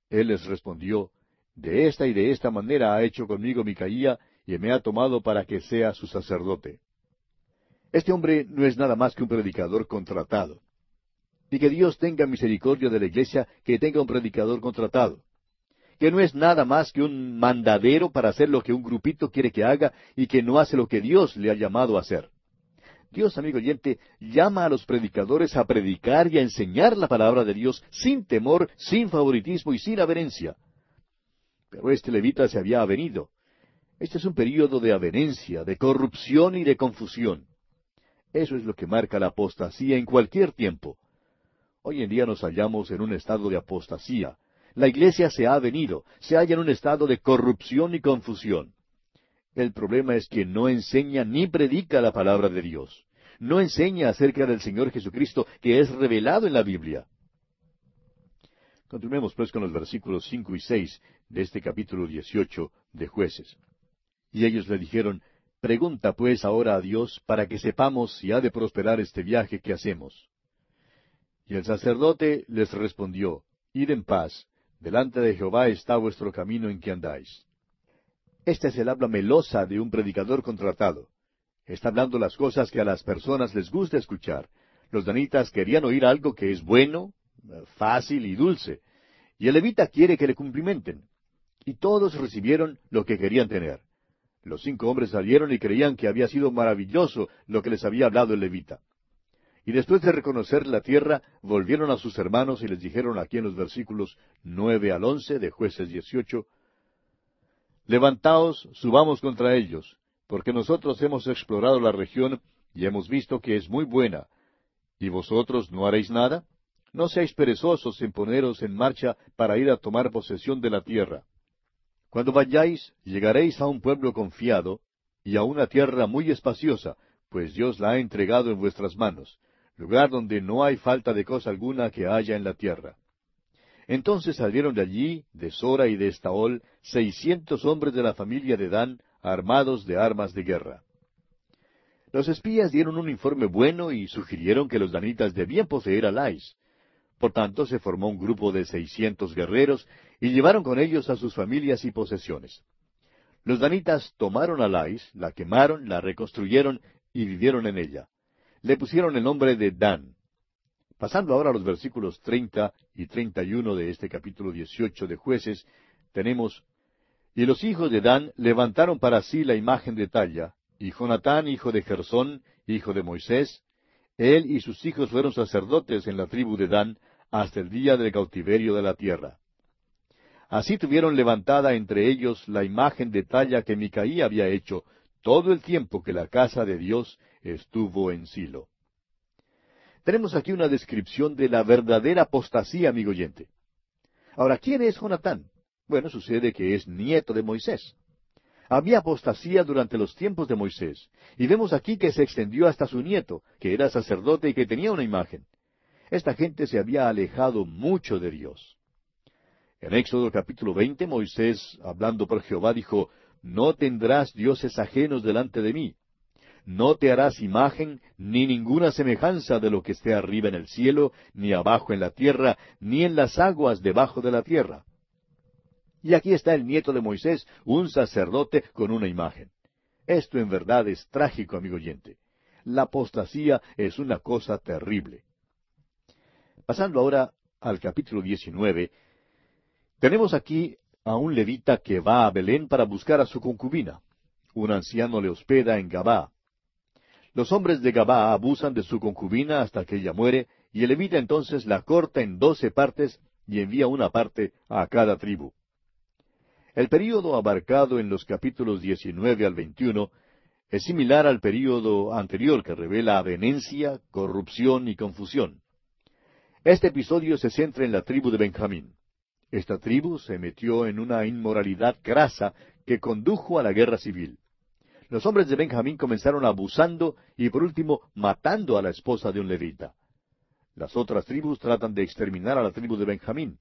Él les respondió, De esta y de esta manera ha hecho conmigo Micaía, y me ha tomado para que sea su sacerdote. Este hombre no es nada más que un predicador contratado. Y que Dios tenga misericordia de la iglesia que tenga un predicador contratado. Que no es nada más que un mandadero para hacer lo que un grupito quiere que haga y que no hace lo que Dios le ha llamado a hacer. Dios, amigo oyente, llama a los predicadores a predicar y a enseñar la palabra de Dios sin temor, sin favoritismo y sin averencia. Pero este levita se había avenido. Este es un período de avenencia, de corrupción y de confusión. Eso es lo que marca la apostasía en cualquier tiempo. Hoy en día nos hallamos en un estado de apostasía. La iglesia se ha venido, se halla en un estado de corrupción y confusión. El problema es que no enseña ni predica la palabra de Dios. No enseña acerca del Señor Jesucristo que es revelado en la Biblia. Continuemos pues con los versículos cinco y seis de este capítulo dieciocho de jueces. Y ellos le dijeron, Pregunta pues ahora a Dios para que sepamos si ha de prosperar este viaje que hacemos. Y el sacerdote les respondió, Id en paz, delante de Jehová está vuestro camino en que andáis. Esta es el habla melosa de un predicador contratado. Está hablando las cosas que a las personas les gusta escuchar. Los danitas querían oír algo que es bueno, fácil y dulce. Y el levita quiere que le cumplimenten. Y todos recibieron lo que querían tener. Los cinco hombres salieron y creían que había sido maravilloso lo que les había hablado el levita. Y después de reconocer la tierra, volvieron a sus hermanos y les dijeron aquí en los versículos nueve al once de jueces dieciocho, Levantaos, subamos contra ellos, porque nosotros hemos explorado la región y hemos visto que es muy buena. ¿Y vosotros no haréis nada? No seáis perezosos en poneros en marcha para ir a tomar posesión de la tierra. Cuando vayáis, llegaréis a un pueblo confiado y a una tierra muy espaciosa, pues Dios la ha entregado en vuestras manos, lugar donde no hay falta de cosa alguna que haya en la tierra. Entonces salieron de allí, de Sora y de Estaol, seiscientos hombres de la familia de Dan, armados de armas de guerra. Los espías dieron un informe bueno y sugirieron que los danitas debían poseer a Lais. Por tanto, se formó un grupo de seiscientos guerreros y llevaron con ellos a sus familias y posesiones. Los danitas tomaron a Lais, la quemaron, la reconstruyeron y vivieron en ella. Le pusieron el nombre de Dan. Pasando ahora a los versículos treinta y treinta y uno de este capítulo dieciocho de jueces, tenemos Y los hijos de Dan levantaron para sí la imagen de talla, y Jonatán, hijo de Gersón, hijo de Moisés, él y sus hijos fueron sacerdotes en la tribu de Dan hasta el día del cautiverio de la tierra. Así tuvieron levantada entre ellos la imagen de talla que Micaí había hecho todo el tiempo que la casa de Dios estuvo en Silo. Tenemos aquí una descripción de la verdadera apostasía, amigo oyente. Ahora, ¿quién es Jonatán? Bueno, sucede que es nieto de Moisés. Había apostasía durante los tiempos de Moisés, y vemos aquí que se extendió hasta su nieto, que era sacerdote y que tenía una imagen. Esta gente se había alejado mucho de Dios. En Éxodo capítulo 20, Moisés, hablando por Jehová, dijo, No tendrás dioses ajenos delante de mí. No te harás imagen ni ninguna semejanza de lo que esté arriba en el cielo, ni abajo en la tierra, ni en las aguas debajo de la tierra. Y aquí está el nieto de Moisés, un sacerdote con una imagen. Esto en verdad es trágico, amigo oyente. La apostasía es una cosa terrible. Pasando ahora al capítulo 19, tenemos aquí a un levita que va a Belén para buscar a su concubina. Un anciano le hospeda en Gabá. Los hombres de Gabá abusan de su concubina hasta que ella muere, y el levita entonces la corta en doce partes y envía una parte a cada tribu. El período abarcado en los capítulos 19 al 21 es similar al período anterior que revela avenencia, corrupción y confusión. Este episodio se centra en la tribu de Benjamín. Esta tribu se metió en una inmoralidad grasa que condujo a la guerra civil. Los hombres de Benjamín comenzaron abusando y por último matando a la esposa de un levita. Las otras tribus tratan de exterminar a la tribu de Benjamín.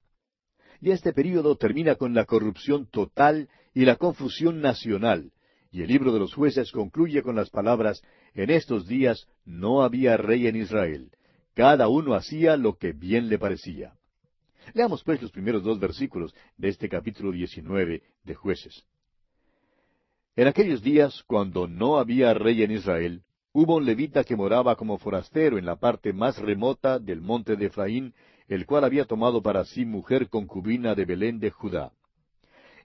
Y este período termina con la corrupción total y la confusión nacional. Y el libro de los jueces concluye con las palabras, En estos días no había rey en Israel. Cada uno hacía lo que bien le parecía. Leamos pues los primeros dos versículos de este capítulo 19 de jueces. En aquellos días, cuando no había rey en Israel, hubo un levita que moraba como forastero en la parte más remota del monte de Efraín, el cual había tomado para sí mujer concubina de Belén de Judá.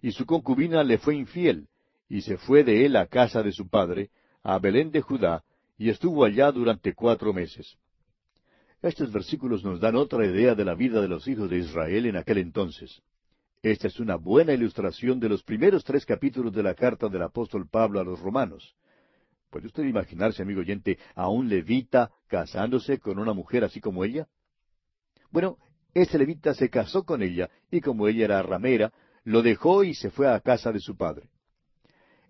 Y su concubina le fue infiel, y se fue de él a casa de su padre, a Belén de Judá, y estuvo allá durante cuatro meses. Estos versículos nos dan otra idea de la vida de los hijos de Israel en aquel entonces. Esta es una buena ilustración de los primeros tres capítulos de la carta del apóstol Pablo a los romanos. ¿Puede usted imaginarse, amigo oyente, a un levita casándose con una mujer así como ella? Bueno, ese levita se casó con ella, y como ella era ramera, lo dejó y se fue a casa de su padre.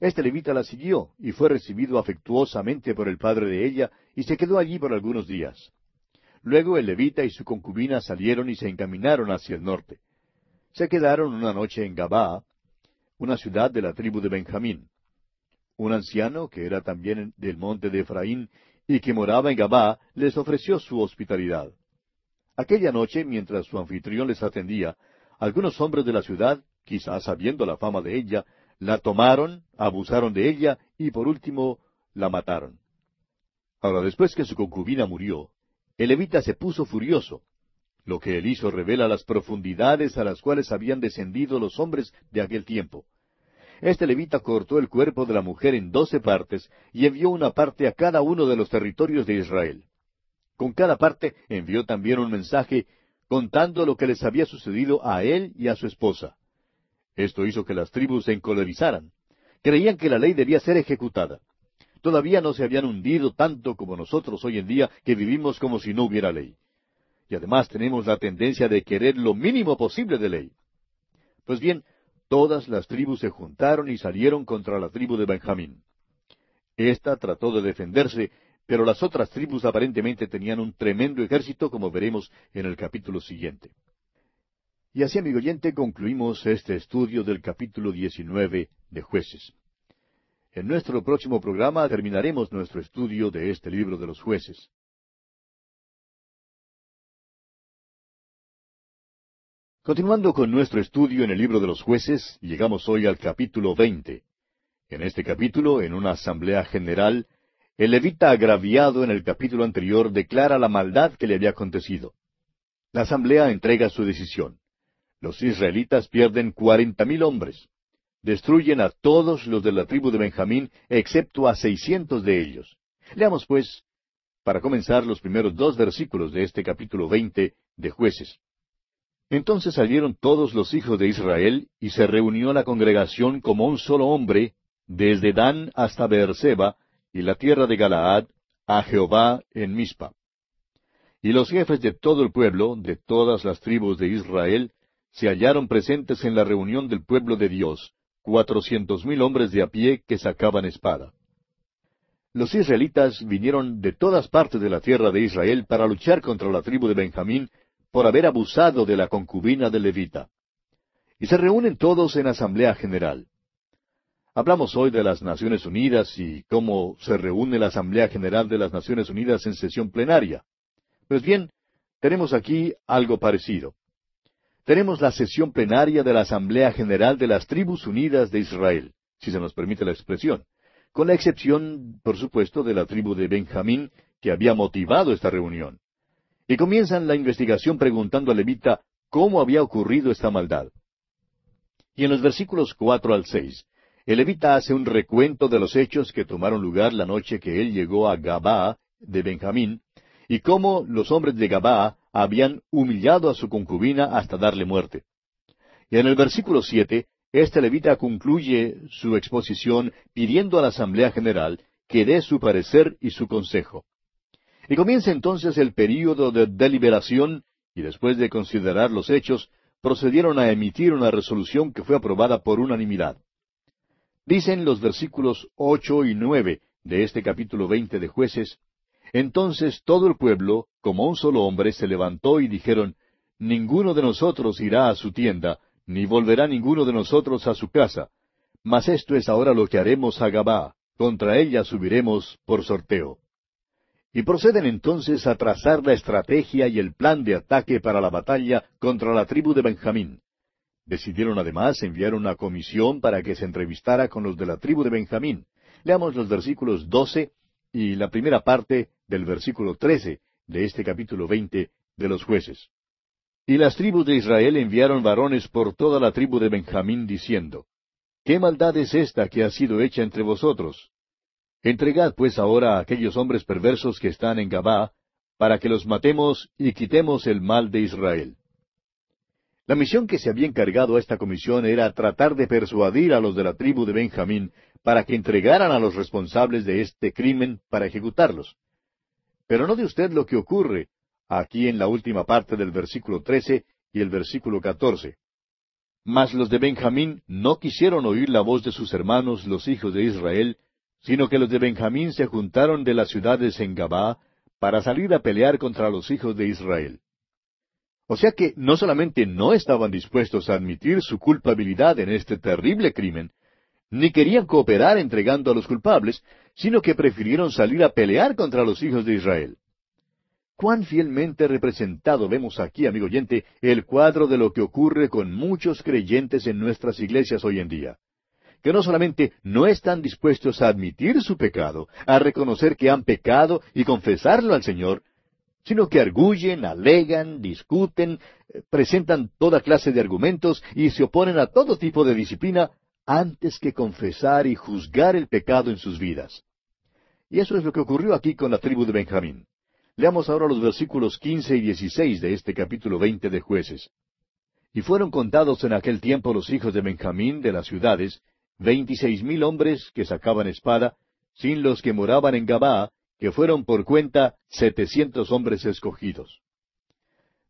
Este levita la siguió, y fue recibido afectuosamente por el padre de ella, y se quedó allí por algunos días. Luego el levita y su concubina salieron y se encaminaron hacia el norte. Se quedaron una noche en Gabaa, una ciudad de la tribu de Benjamín. Un anciano, que era también del monte de Efraín, y que moraba en Gabaa, les ofreció su hospitalidad. Aquella noche, mientras su anfitrión les atendía, algunos hombres de la ciudad, quizás sabiendo la fama de ella, la tomaron, abusaron de ella y por último la mataron. Ahora, después que su concubina murió, el levita se puso furioso. Lo que él hizo revela las profundidades a las cuales habían descendido los hombres de aquel tiempo. Este levita cortó el cuerpo de la mujer en doce partes y envió una parte a cada uno de los territorios de Israel. Con cada parte envió también un mensaje contando lo que les había sucedido a él y a su esposa. Esto hizo que las tribus se encolerizaran. Creían que la ley debía ser ejecutada. Todavía no se habían hundido tanto como nosotros hoy en día que vivimos como si no hubiera ley. Y además tenemos la tendencia de querer lo mínimo posible de ley. Pues bien, todas las tribus se juntaron y salieron contra la tribu de Benjamín. Esta trató de defenderse, pero las otras tribus aparentemente tenían un tremendo ejército, como veremos en el capítulo siguiente. Y así, amigo oyente, concluimos este estudio del capítulo 19 de jueces. En nuestro próximo programa terminaremos nuestro estudio de este libro de los jueces. Continuando con nuestro estudio en el libro de los jueces, llegamos hoy al capítulo 20. En este capítulo, en una asamblea general, el levita agraviado en el capítulo anterior declara la maldad que le había acontecido. La asamblea entrega su decisión. Los israelitas pierden cuarenta mil hombres. Destruyen a todos los de la tribu de Benjamín, excepto a seiscientos de ellos. Leamos, pues, para comenzar los primeros dos versículos de este capítulo veinte de jueces. Entonces salieron todos los hijos de Israel, y se reunió la congregación como un solo hombre, desde Dan hasta Beerseba, y la tierra de Galaad a Jehová en Mizpa. Y los jefes de todo el pueblo, de todas las tribus de Israel, se hallaron presentes en la reunión del pueblo de Dios, cuatrocientos mil hombres de a pie que sacaban espada. Los israelitas vinieron de todas partes de la tierra de Israel para luchar contra la tribu de Benjamín por haber abusado de la concubina de Levita. Y se reúnen todos en asamblea general. Hablamos hoy de las Naciones Unidas y cómo se reúne la Asamblea General de las Naciones Unidas en sesión plenaria. Pues bien, tenemos aquí algo parecido. Tenemos la sesión plenaria de la Asamblea General de las Tribus Unidas de Israel, si se nos permite la expresión, con la excepción, por supuesto, de la tribu de Benjamín, que había motivado esta reunión. Y comienzan la investigación preguntando a Levita cómo había ocurrido esta maldad. Y en los versículos cuatro al seis, el levita hace un recuento de los hechos que tomaron lugar la noche que él llegó a Gabaa de Benjamín, y cómo los hombres de Gabaa habían humillado a su concubina hasta darle muerte. Y en el versículo siete, este levita concluye su exposición pidiendo a la Asamblea General que dé su parecer y su consejo. Y comienza entonces el período de deliberación, y después de considerar los hechos, procedieron a emitir una resolución que fue aprobada por unanimidad. Dicen los versículos ocho y nueve de este capítulo veinte de jueces, Entonces todo el pueblo, como un solo hombre, se levantó y dijeron, Ninguno de nosotros irá a su tienda, ni volverá ninguno de nosotros a su casa. Mas esto es ahora lo que haremos a Gabá, contra ella subiremos por sorteo. Y proceden entonces a trazar la estrategia y el plan de ataque para la batalla contra la tribu de Benjamín. Decidieron además enviar una comisión para que se entrevistara con los de la tribu de Benjamín. Leamos los versículos doce y la primera parte del versículo trece de este capítulo veinte de los jueces. Y las tribus de Israel enviaron varones por toda la tribu de Benjamín diciendo, ¿Qué maldad es esta que ha sido hecha entre vosotros? Entregad pues ahora a aquellos hombres perversos que están en Gabá, para que los matemos y quitemos el mal de Israel. La misión que se había encargado a esta comisión era tratar de persuadir a los de la tribu de Benjamín para que entregaran a los responsables de este crimen para ejecutarlos. Pero no de usted lo que ocurre aquí en la última parte del versículo 13 y el versículo 14. Mas los de Benjamín no quisieron oír la voz de sus hermanos los hijos de Israel, sino que los de Benjamín se juntaron de las ciudades en Gabá para salir a pelear contra los hijos de Israel. O sea que no solamente no estaban dispuestos a admitir su culpabilidad en este terrible crimen, ni querían cooperar entregando a los culpables, sino que prefirieron salir a pelear contra los hijos de Israel. Cuán fielmente representado vemos aquí, amigo oyente, el cuadro de lo que ocurre con muchos creyentes en nuestras iglesias hoy en día. Que no solamente no están dispuestos a admitir su pecado, a reconocer que han pecado y confesarlo al Señor, sino que arguyen, alegan, discuten, eh, presentan toda clase de argumentos y se oponen a todo tipo de disciplina antes que confesar y juzgar el pecado en sus vidas. Y eso es lo que ocurrió aquí con la tribu de Benjamín. Leamos ahora los versículos quince y dieciséis de este capítulo veinte de jueces. Y fueron contados en aquel tiempo los hijos de Benjamín de las ciudades, veintiséis mil hombres que sacaban espada, sin los que moraban en Gabaa, que fueron por cuenta setecientos hombres escogidos.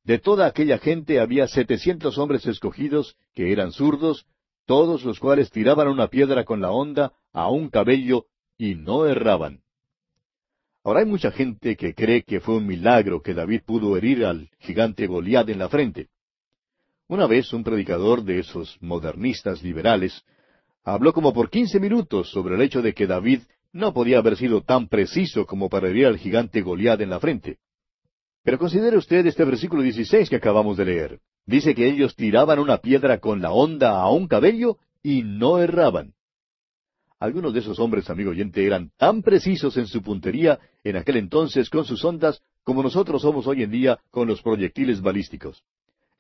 De toda aquella gente había setecientos hombres escogidos, que eran zurdos, todos los cuales tiraban una piedra con la honda a un cabello y no erraban. Ahora hay mucha gente que cree que fue un milagro que David pudo herir al gigante Goliat en la frente. Una vez un predicador de esos modernistas liberales habló como por quince minutos sobre el hecho de que David no podía haber sido tan preciso como para herir al gigante Goliat en la frente. Pero considere usted este versículo 16 que acabamos de leer. Dice que ellos tiraban una piedra con la honda a un cabello y no erraban. Algunos de esos hombres, amigo oyente, eran tan precisos en su puntería en aquel entonces con sus ondas como nosotros somos hoy en día con los proyectiles balísticos.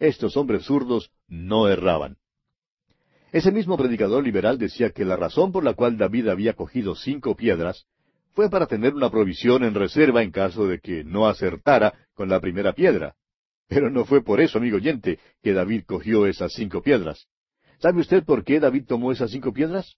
Estos hombres zurdos no erraban. Ese mismo predicador liberal decía que la razón por la cual David había cogido cinco piedras fue para tener una provisión en reserva en caso de que no acertara con la primera piedra. Pero no fue por eso, amigo oyente, que David cogió esas cinco piedras. ¿Sabe usted por qué David tomó esas cinco piedras?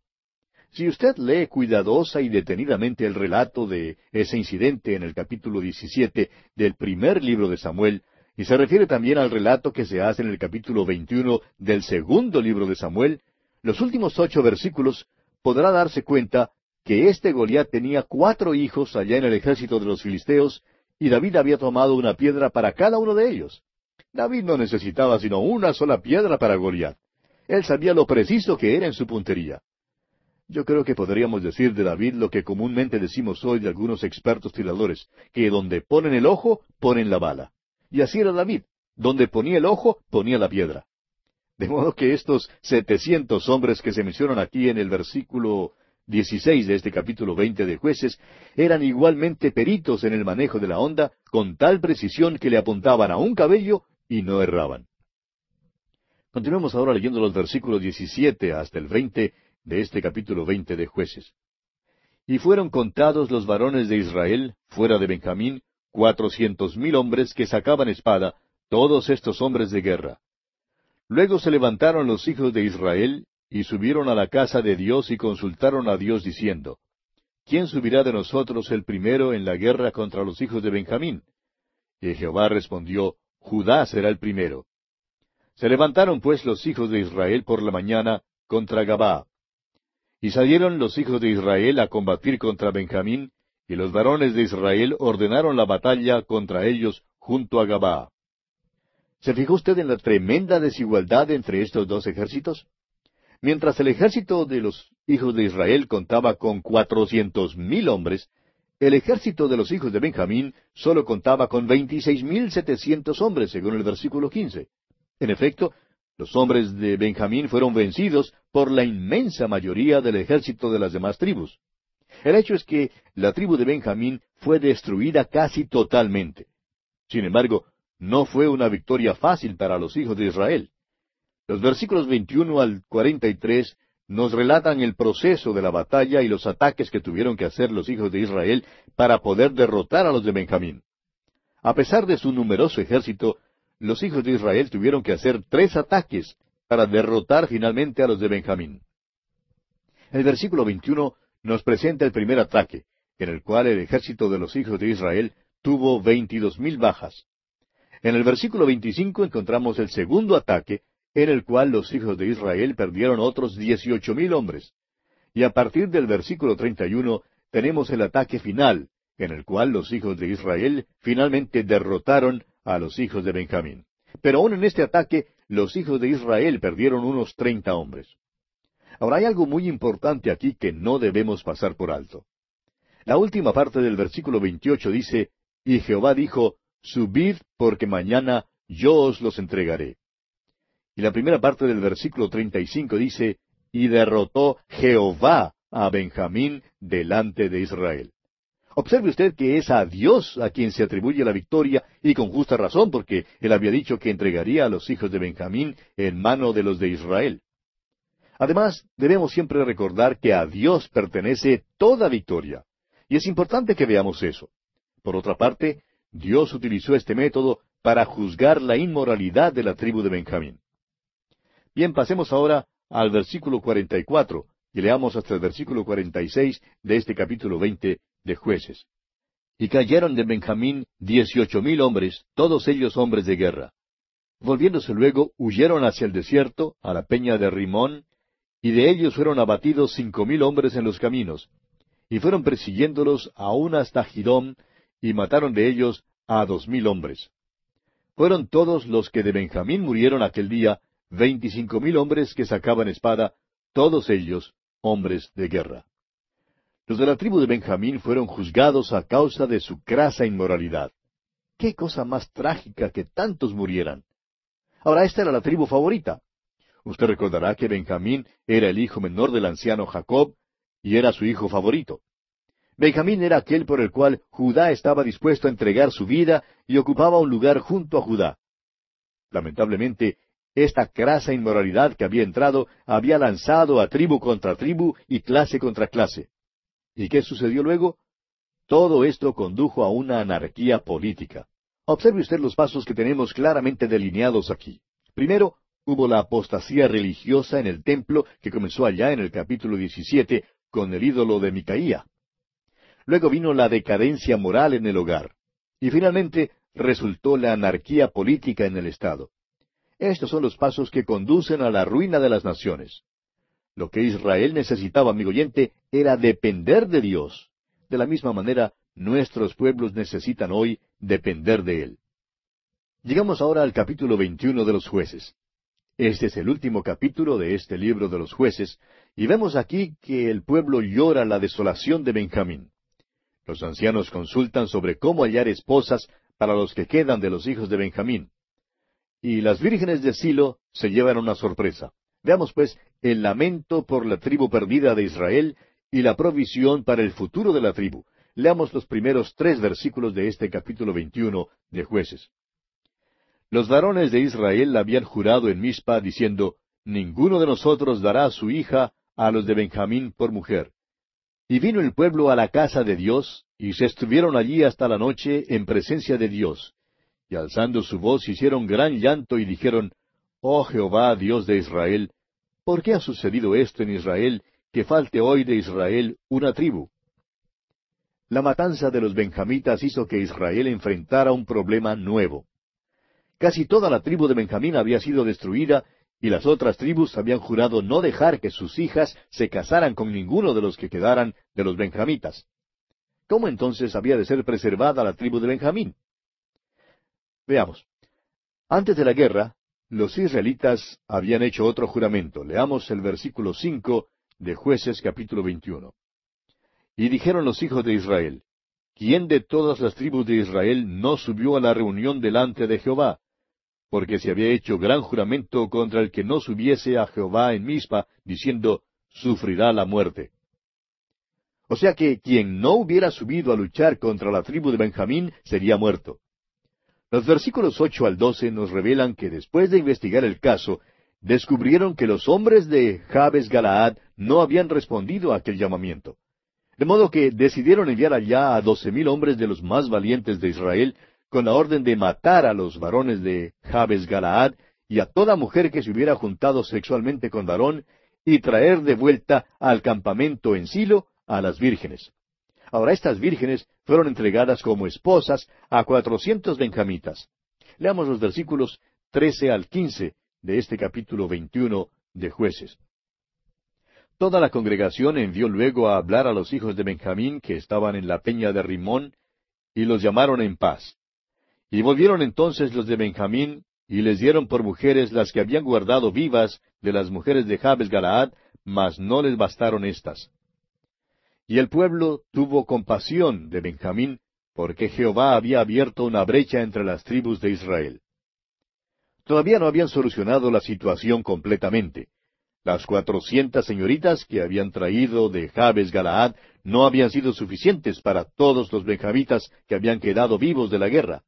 Si usted lee cuidadosa y detenidamente el relato de ese incidente en el capítulo 17 del primer libro de Samuel, y se refiere también al relato que se hace en el capítulo 21 del segundo libro de Samuel, los últimos ocho versículos, podrá darse cuenta que este Goliat tenía cuatro hijos allá en el ejército de los filisteos, y David había tomado una piedra para cada uno de ellos. David no necesitaba sino una sola piedra para Goliat. Él sabía lo preciso que era en su puntería. Yo creo que podríamos decir de David lo que comúnmente decimos hoy de algunos expertos tiradores, que donde ponen el ojo, ponen la bala. Y así era David. Donde ponía el ojo, ponía la piedra. De modo que estos setecientos hombres que se mencionan aquí en el versículo dieciséis de este capítulo veinte de jueces eran igualmente peritos en el manejo de la onda, con tal precisión que le apuntaban a un cabello y no erraban. Continuemos ahora leyendo los versículos diecisiete hasta el veinte de este capítulo veinte de jueces. Y fueron contados los varones de Israel, fuera de Benjamín, cuatrocientos mil hombres que sacaban espada, todos estos hombres de guerra. Luego se levantaron los hijos de Israel, y subieron a la casa de Dios y consultaron a Dios diciendo, ¿Quién subirá de nosotros el primero en la guerra contra los hijos de Benjamín? Y Jehová respondió, Judá será el primero. Se levantaron pues los hijos de Israel por la mañana contra Gabá. Y salieron los hijos de Israel a combatir contra Benjamín, y los varones de Israel ordenaron la batalla contra ellos junto a Gabá. ¿Se fijó usted en la tremenda desigualdad entre estos dos ejércitos? Mientras el ejército de los hijos de Israel contaba con cuatrocientos mil hombres, el ejército de los hijos de Benjamín solo contaba con veintiséis mil setecientos hombres, según el versículo quince. En efecto, los hombres de Benjamín fueron vencidos por la inmensa mayoría del ejército de las demás tribus. El hecho es que la tribu de Benjamín fue destruida casi totalmente. Sin embargo, no fue una victoria fácil para los hijos de Israel. Los versículos 21 al 43 nos relatan el proceso de la batalla y los ataques que tuvieron que hacer los hijos de Israel para poder derrotar a los de Benjamín. A pesar de su numeroso ejército, los hijos de Israel tuvieron que hacer tres ataques para derrotar finalmente a los de Benjamín. El versículo 21 nos presenta el primer ataque, en el cual el ejército de los hijos de Israel tuvo veintidós mil bajas. En el versículo 25 encontramos el segundo ataque, en el cual los hijos de Israel perdieron otros dieciocho mil hombres. Y a partir del versículo 31 tenemos el ataque final, en el cual los hijos de Israel finalmente derrotaron a los hijos de Benjamín. Pero aún en este ataque, los hijos de Israel perdieron unos treinta hombres. Ahora hay algo muy importante aquí que no debemos pasar por alto. La última parte del versículo 28 dice, Y Jehová dijo, Subid porque mañana yo os los entregaré. Y la primera parte del versículo 35 dice, Y derrotó Jehová a Benjamín delante de Israel. Observe usted que es a Dios a quien se atribuye la victoria, y con justa razón, porque él había dicho que entregaría a los hijos de Benjamín en mano de los de Israel. Además, debemos siempre recordar que a Dios pertenece toda victoria. Y es importante que veamos eso. Por otra parte, Dios utilizó este método para juzgar la inmoralidad de la tribu de Benjamín. Bien, pasemos ahora al versículo 44 y leamos hasta el versículo 46 de este capítulo 20 de jueces. Y cayeron de Benjamín dieciocho mil hombres, todos ellos hombres de guerra. Volviéndose luego, huyeron hacia el desierto, a la peña de Rimón, y de ellos fueron abatidos cinco mil hombres en los caminos, y fueron persiguiéndolos aún hasta Gidón, y mataron de ellos a dos mil hombres. Fueron todos los que de Benjamín murieron aquel día, veinticinco mil hombres que sacaban espada, todos ellos hombres de guerra. Los de la tribu de Benjamín fueron juzgados a causa de su crasa inmoralidad. Qué cosa más trágica que tantos murieran. Ahora esta era la tribu favorita. Usted recordará que Benjamín era el hijo menor del anciano Jacob y era su hijo favorito. Benjamín era aquel por el cual Judá estaba dispuesto a entregar su vida y ocupaba un lugar junto a Judá. Lamentablemente, esta crasa inmoralidad que había entrado había lanzado a tribu contra tribu y clase contra clase. ¿Y qué sucedió luego? Todo esto condujo a una anarquía política. Observe usted los pasos que tenemos claramente delineados aquí. Primero, hubo la apostasía religiosa en el templo que comenzó allá en el capítulo 17 con el ídolo de Micaía. Luego vino la decadencia moral en el hogar. Y finalmente resultó la anarquía política en el Estado. Estos son los pasos que conducen a la ruina de las naciones. Lo que Israel necesitaba, amigo oyente, era depender de Dios. De la misma manera, nuestros pueblos necesitan hoy depender de Él. Llegamos ahora al capítulo 21 de los jueces. Este es el último capítulo de este libro de los jueces, y vemos aquí que el pueblo llora la desolación de Benjamín. Los ancianos consultan sobre cómo hallar esposas para los que quedan de los hijos de Benjamín. Y las vírgenes de Silo se llevan una sorpresa. Veamos pues el lamento por la tribu perdida de Israel y la provisión para el futuro de la tribu. Leamos los primeros tres versículos de este capítulo 21 de jueces. Los varones de Israel habían jurado en Mizpa diciendo, Ninguno de nosotros dará a su hija a los de Benjamín por mujer. Y vino el pueblo a la casa de Dios, y se estuvieron allí hasta la noche en presencia de Dios. Y alzando su voz hicieron gran llanto y dijeron, Oh Jehová, Dios de Israel, ¿por qué ha sucedido esto en Israel, que falte hoy de Israel una tribu? La matanza de los benjamitas hizo que Israel enfrentara un problema nuevo. Casi toda la tribu de Benjamín había sido destruida y las otras tribus habían jurado no dejar que sus hijas se casaran con ninguno de los que quedaran de los benjamitas. ¿Cómo entonces había de ser preservada la tribu de Benjamín? Veamos. Antes de la guerra, los israelitas habían hecho otro juramento. Leamos el versículo cinco de Jueces capítulo 21. Y dijeron los hijos de Israel, ¿quién de todas las tribus de Israel no subió a la reunión delante de Jehová? Porque se había hecho gran juramento contra el que no subiese a Jehová en Mispa, diciendo, sufrirá la muerte. O sea que quien no hubiera subido a luchar contra la tribu de Benjamín sería muerto. Los versículos ocho al doce nos revelan que después de investigar el caso, descubrieron que los hombres de Jabes Galaad no habían respondido a aquel llamamiento. De modo que decidieron enviar allá a doce mil hombres de los más valientes de Israel, con la orden de matar a los varones de Jabes Galaad y a toda mujer que se hubiera juntado sexualmente con varón, y traer de vuelta al campamento en Silo a las vírgenes. Ahora estas vírgenes fueron entregadas como esposas a cuatrocientos benjamitas. Leamos los versículos trece al quince de este capítulo veintiuno de jueces. Toda la congregación envió luego a hablar a los hijos de Benjamín que estaban en la peña de Rimón, y los llamaron en paz. Y volvieron entonces los de Benjamín, y les dieron por mujeres las que habían guardado vivas de las mujeres de Jabes Galaad, mas no les bastaron éstas. Y el pueblo tuvo compasión de Benjamín, porque Jehová había abierto una brecha entre las tribus de Israel. Todavía no habían solucionado la situación completamente. Las cuatrocientas señoritas que habían traído de Jabes Galaad no habían sido suficientes para todos los benjamitas que habían quedado vivos de la guerra.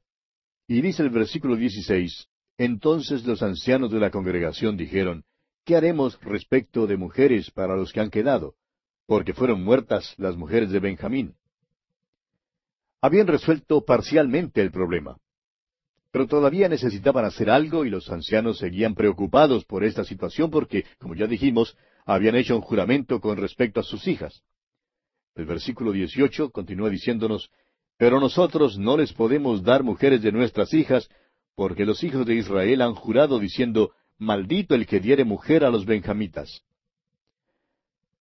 Y dice el versículo 16, entonces los ancianos de la congregación dijeron, ¿qué haremos respecto de mujeres para los que han quedado? Porque fueron muertas las mujeres de Benjamín. Habían resuelto parcialmente el problema. Pero todavía necesitaban hacer algo y los ancianos seguían preocupados por esta situación porque, como ya dijimos, habían hecho un juramento con respecto a sus hijas. El versículo 18 continúa diciéndonos, Pero nosotros no les podemos dar mujeres de nuestras hijas, porque los hijos de Israel han jurado diciendo, Maldito el que diere mujer a los benjamitas.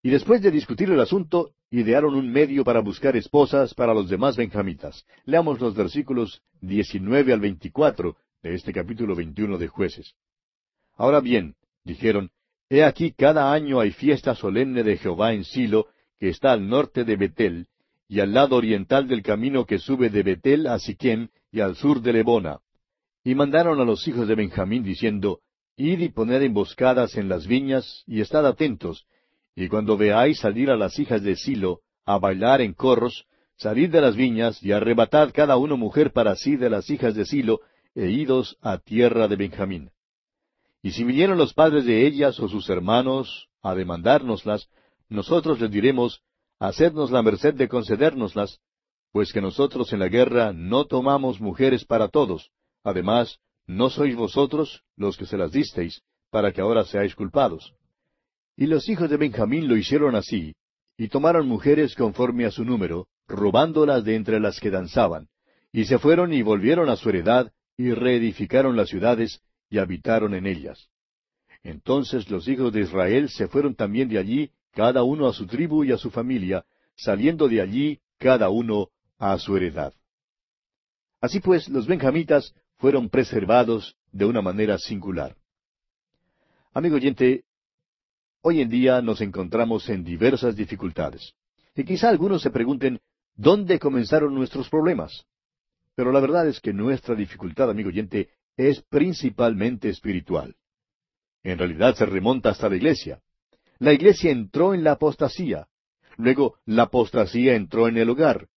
Y después de discutir el asunto, idearon un medio para buscar esposas para los demás benjamitas. Leamos los versículos 19 al 24 de este capítulo 21 de jueces. Ahora bien, dijeron, He aquí cada año hay fiesta solemne de Jehová en Silo, que está al norte de Betel, y al lado oriental del camino que sube de Betel a Siquem y al sur de Lebona. Y mandaron a los hijos de Benjamín diciendo, Id y poned emboscadas en las viñas, y estad atentos, y cuando veáis salir a las hijas de Silo a bailar en corros, salid de las viñas y arrebatad cada uno mujer para sí de las hijas de Silo, e idos a tierra de Benjamín. Y si vinieron los padres de ellas o sus hermanos a demandárnoslas, nosotros les diremos, Hacednos la merced de concedérnoslas, pues que nosotros en la guerra no tomamos mujeres para todos, además, no sois vosotros los que se las disteis, para que ahora seáis culpados. Y los hijos de Benjamín lo hicieron así, y tomaron mujeres conforme a su número, robándolas de entre las que danzaban, y se fueron y volvieron a su heredad, y reedificaron las ciudades, y habitaron en ellas. Entonces los hijos de Israel se fueron también de allí, cada uno a su tribu y a su familia, saliendo de allí cada uno a su heredad. Así pues, los benjamitas fueron preservados de una manera singular. Amigo oyente, Hoy en día nos encontramos en diversas dificultades. Y quizá algunos se pregunten, ¿dónde comenzaron nuestros problemas? Pero la verdad es que nuestra dificultad, amigo oyente, es principalmente espiritual. En realidad se remonta hasta la iglesia. La iglesia entró en la apostasía. Luego la apostasía entró en el hogar.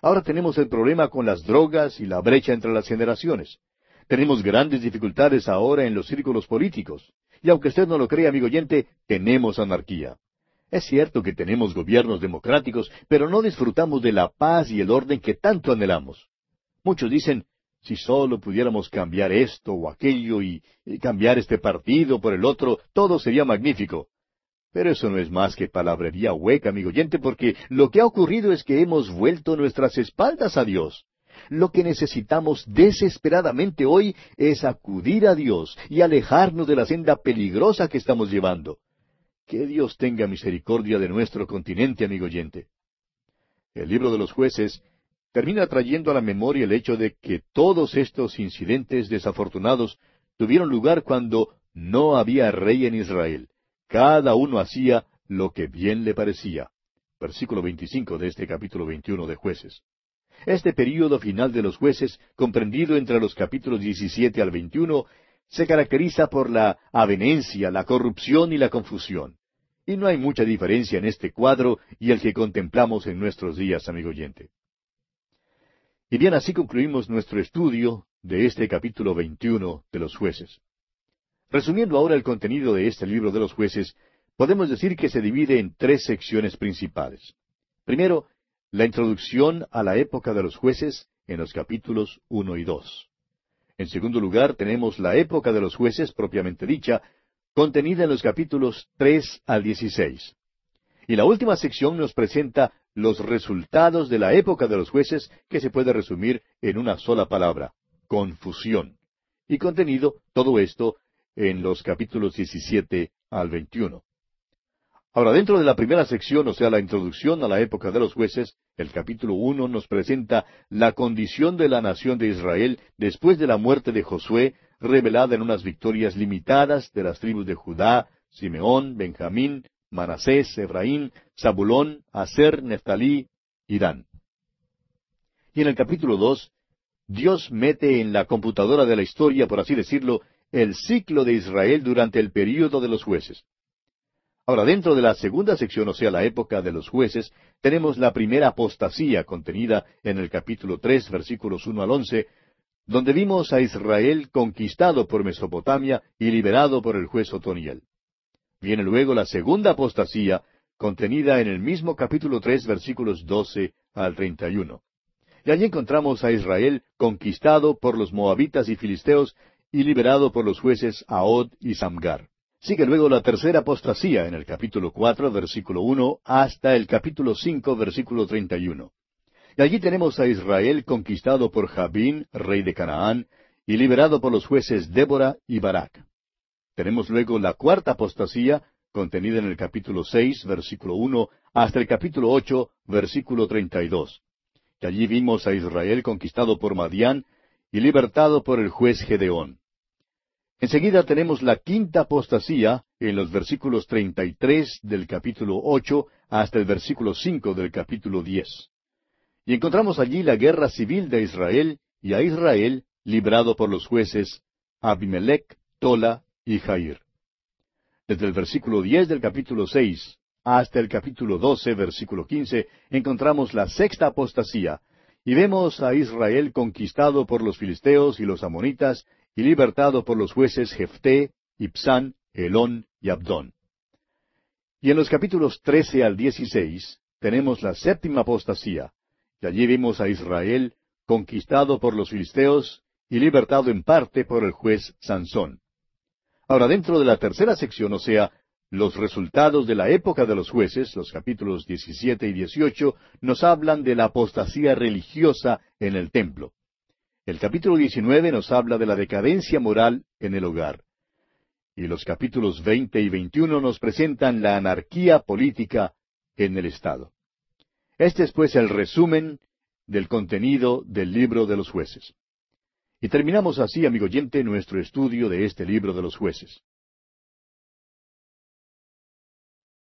Ahora tenemos el problema con las drogas y la brecha entre las generaciones. Tenemos grandes dificultades ahora en los círculos políticos. Y aunque usted no lo crea, amigo oyente, tenemos anarquía. Es cierto que tenemos gobiernos democráticos, pero no disfrutamos de la paz y el orden que tanto anhelamos. Muchos dicen, si solo pudiéramos cambiar esto o aquello y, cambiar este partido por el otro, todo sería magnífico. Pero eso no es más que palabrería hueca, amigo oyente, porque lo que ha ocurrido es que hemos vuelto nuestras espaldas a Dios. Lo que necesitamos desesperadamente hoy es acudir a Dios y alejarnos de la senda peligrosa que estamos llevando. Que Dios tenga misericordia de nuestro continente, amigo oyente. El libro de los jueces termina trayendo a la memoria el hecho de que todos estos incidentes desafortunados tuvieron lugar cuando no había rey en Israel. Cada uno hacía lo que bien le parecía. Versículo 25 de este capítulo 21 de jueces. Este período final de los jueces, comprendido entre los capítulos 17 al 21, se caracteriza por la avenencia, la corrupción y la confusión. Y no hay mucha diferencia en este cuadro y el que contemplamos en nuestros días, amigo oyente. Y bien, así concluimos nuestro estudio de este capítulo 21 de los jueces. Resumiendo ahora el contenido de este libro de los jueces, podemos decir que se divide en tres secciones principales. Primero, la introducción a la época de los jueces en los capítulos uno y dos. En segundo lugar, tenemos la época de los jueces propiamente dicha, contenida en los capítulos tres al dieciséis. Y la última sección nos presenta los resultados de la época de los jueces, que se puede resumir en una sola palabra, confusión. Y contenido todo esto en los capítulos 17 al 21. Ahora, dentro de la primera sección, o sea, la introducción a la época de los jueces, el capítulo uno nos presenta la condición de la nación de Israel después de la muerte de Josué, revelada en unas victorias limitadas de las tribus de Judá, Simeón, Benjamín, Manasés, Efraín, Zabulón, Aser, Neftalí y Dan. Y en el capítulo dos, Dios mete en la computadora de la historia, por así decirlo, el ciclo de Israel durante el período de los jueces. Ahora, dentro de la segunda sección, o sea, la época de los jueces, tenemos la primera apostasía contenida en el capítulo tres, versículos uno al once, donde vimos a Israel conquistado por Mesopotamia y liberado por el juez Otoniel. Viene luego la segunda apostasía, contenida en el mismo capítulo tres, versículos doce al treinta y uno. Y allí encontramos a Israel conquistado por los moabitas y filisteos y liberado por los jueces Ahod y Samgar. Sigue luego la tercera apostasía en el capítulo cuatro, versículo uno, hasta el capítulo cinco, versículo treinta y uno. Y allí tenemos a Israel conquistado por Jabín, rey de Canaán, y liberado por los jueces Débora y Barak. Tenemos luego la cuarta apostasía, contenida en el capítulo seis, versículo uno, hasta el capítulo ocho, versículo treinta y dos. Y allí vimos a Israel conquistado por Madián y libertado por el juez Gedeón. Enseguida tenemos la quinta apostasía en los versículos treinta y tres del capítulo ocho hasta el versículo cinco del capítulo diez. Y encontramos allí la guerra civil de Israel y a Israel librado por los jueces Abimelech, Tola y Jair. Desde el versículo diez del capítulo seis hasta el capítulo doce, versículo quince, encontramos la sexta apostasía, y vemos a Israel conquistado por los filisteos y los amonitas y libertado por los jueces Jefté, Ipsán, Elón y Abdón. Y en los capítulos trece al dieciséis tenemos la séptima apostasía, y allí vimos a Israel conquistado por los filisteos y libertado en parte por el juez Sansón. Ahora, dentro de la tercera sección, o sea, los resultados de la época de los jueces, los capítulos diecisiete y dieciocho, nos hablan de la apostasía religiosa en el templo. El capítulo 19 nos habla de la decadencia moral en el hogar. Y los capítulos 20 y 21 nos presentan la anarquía política en el Estado. Este es pues el resumen del contenido del libro de los jueces. Y terminamos así, amigo oyente, nuestro estudio de este libro de los jueces.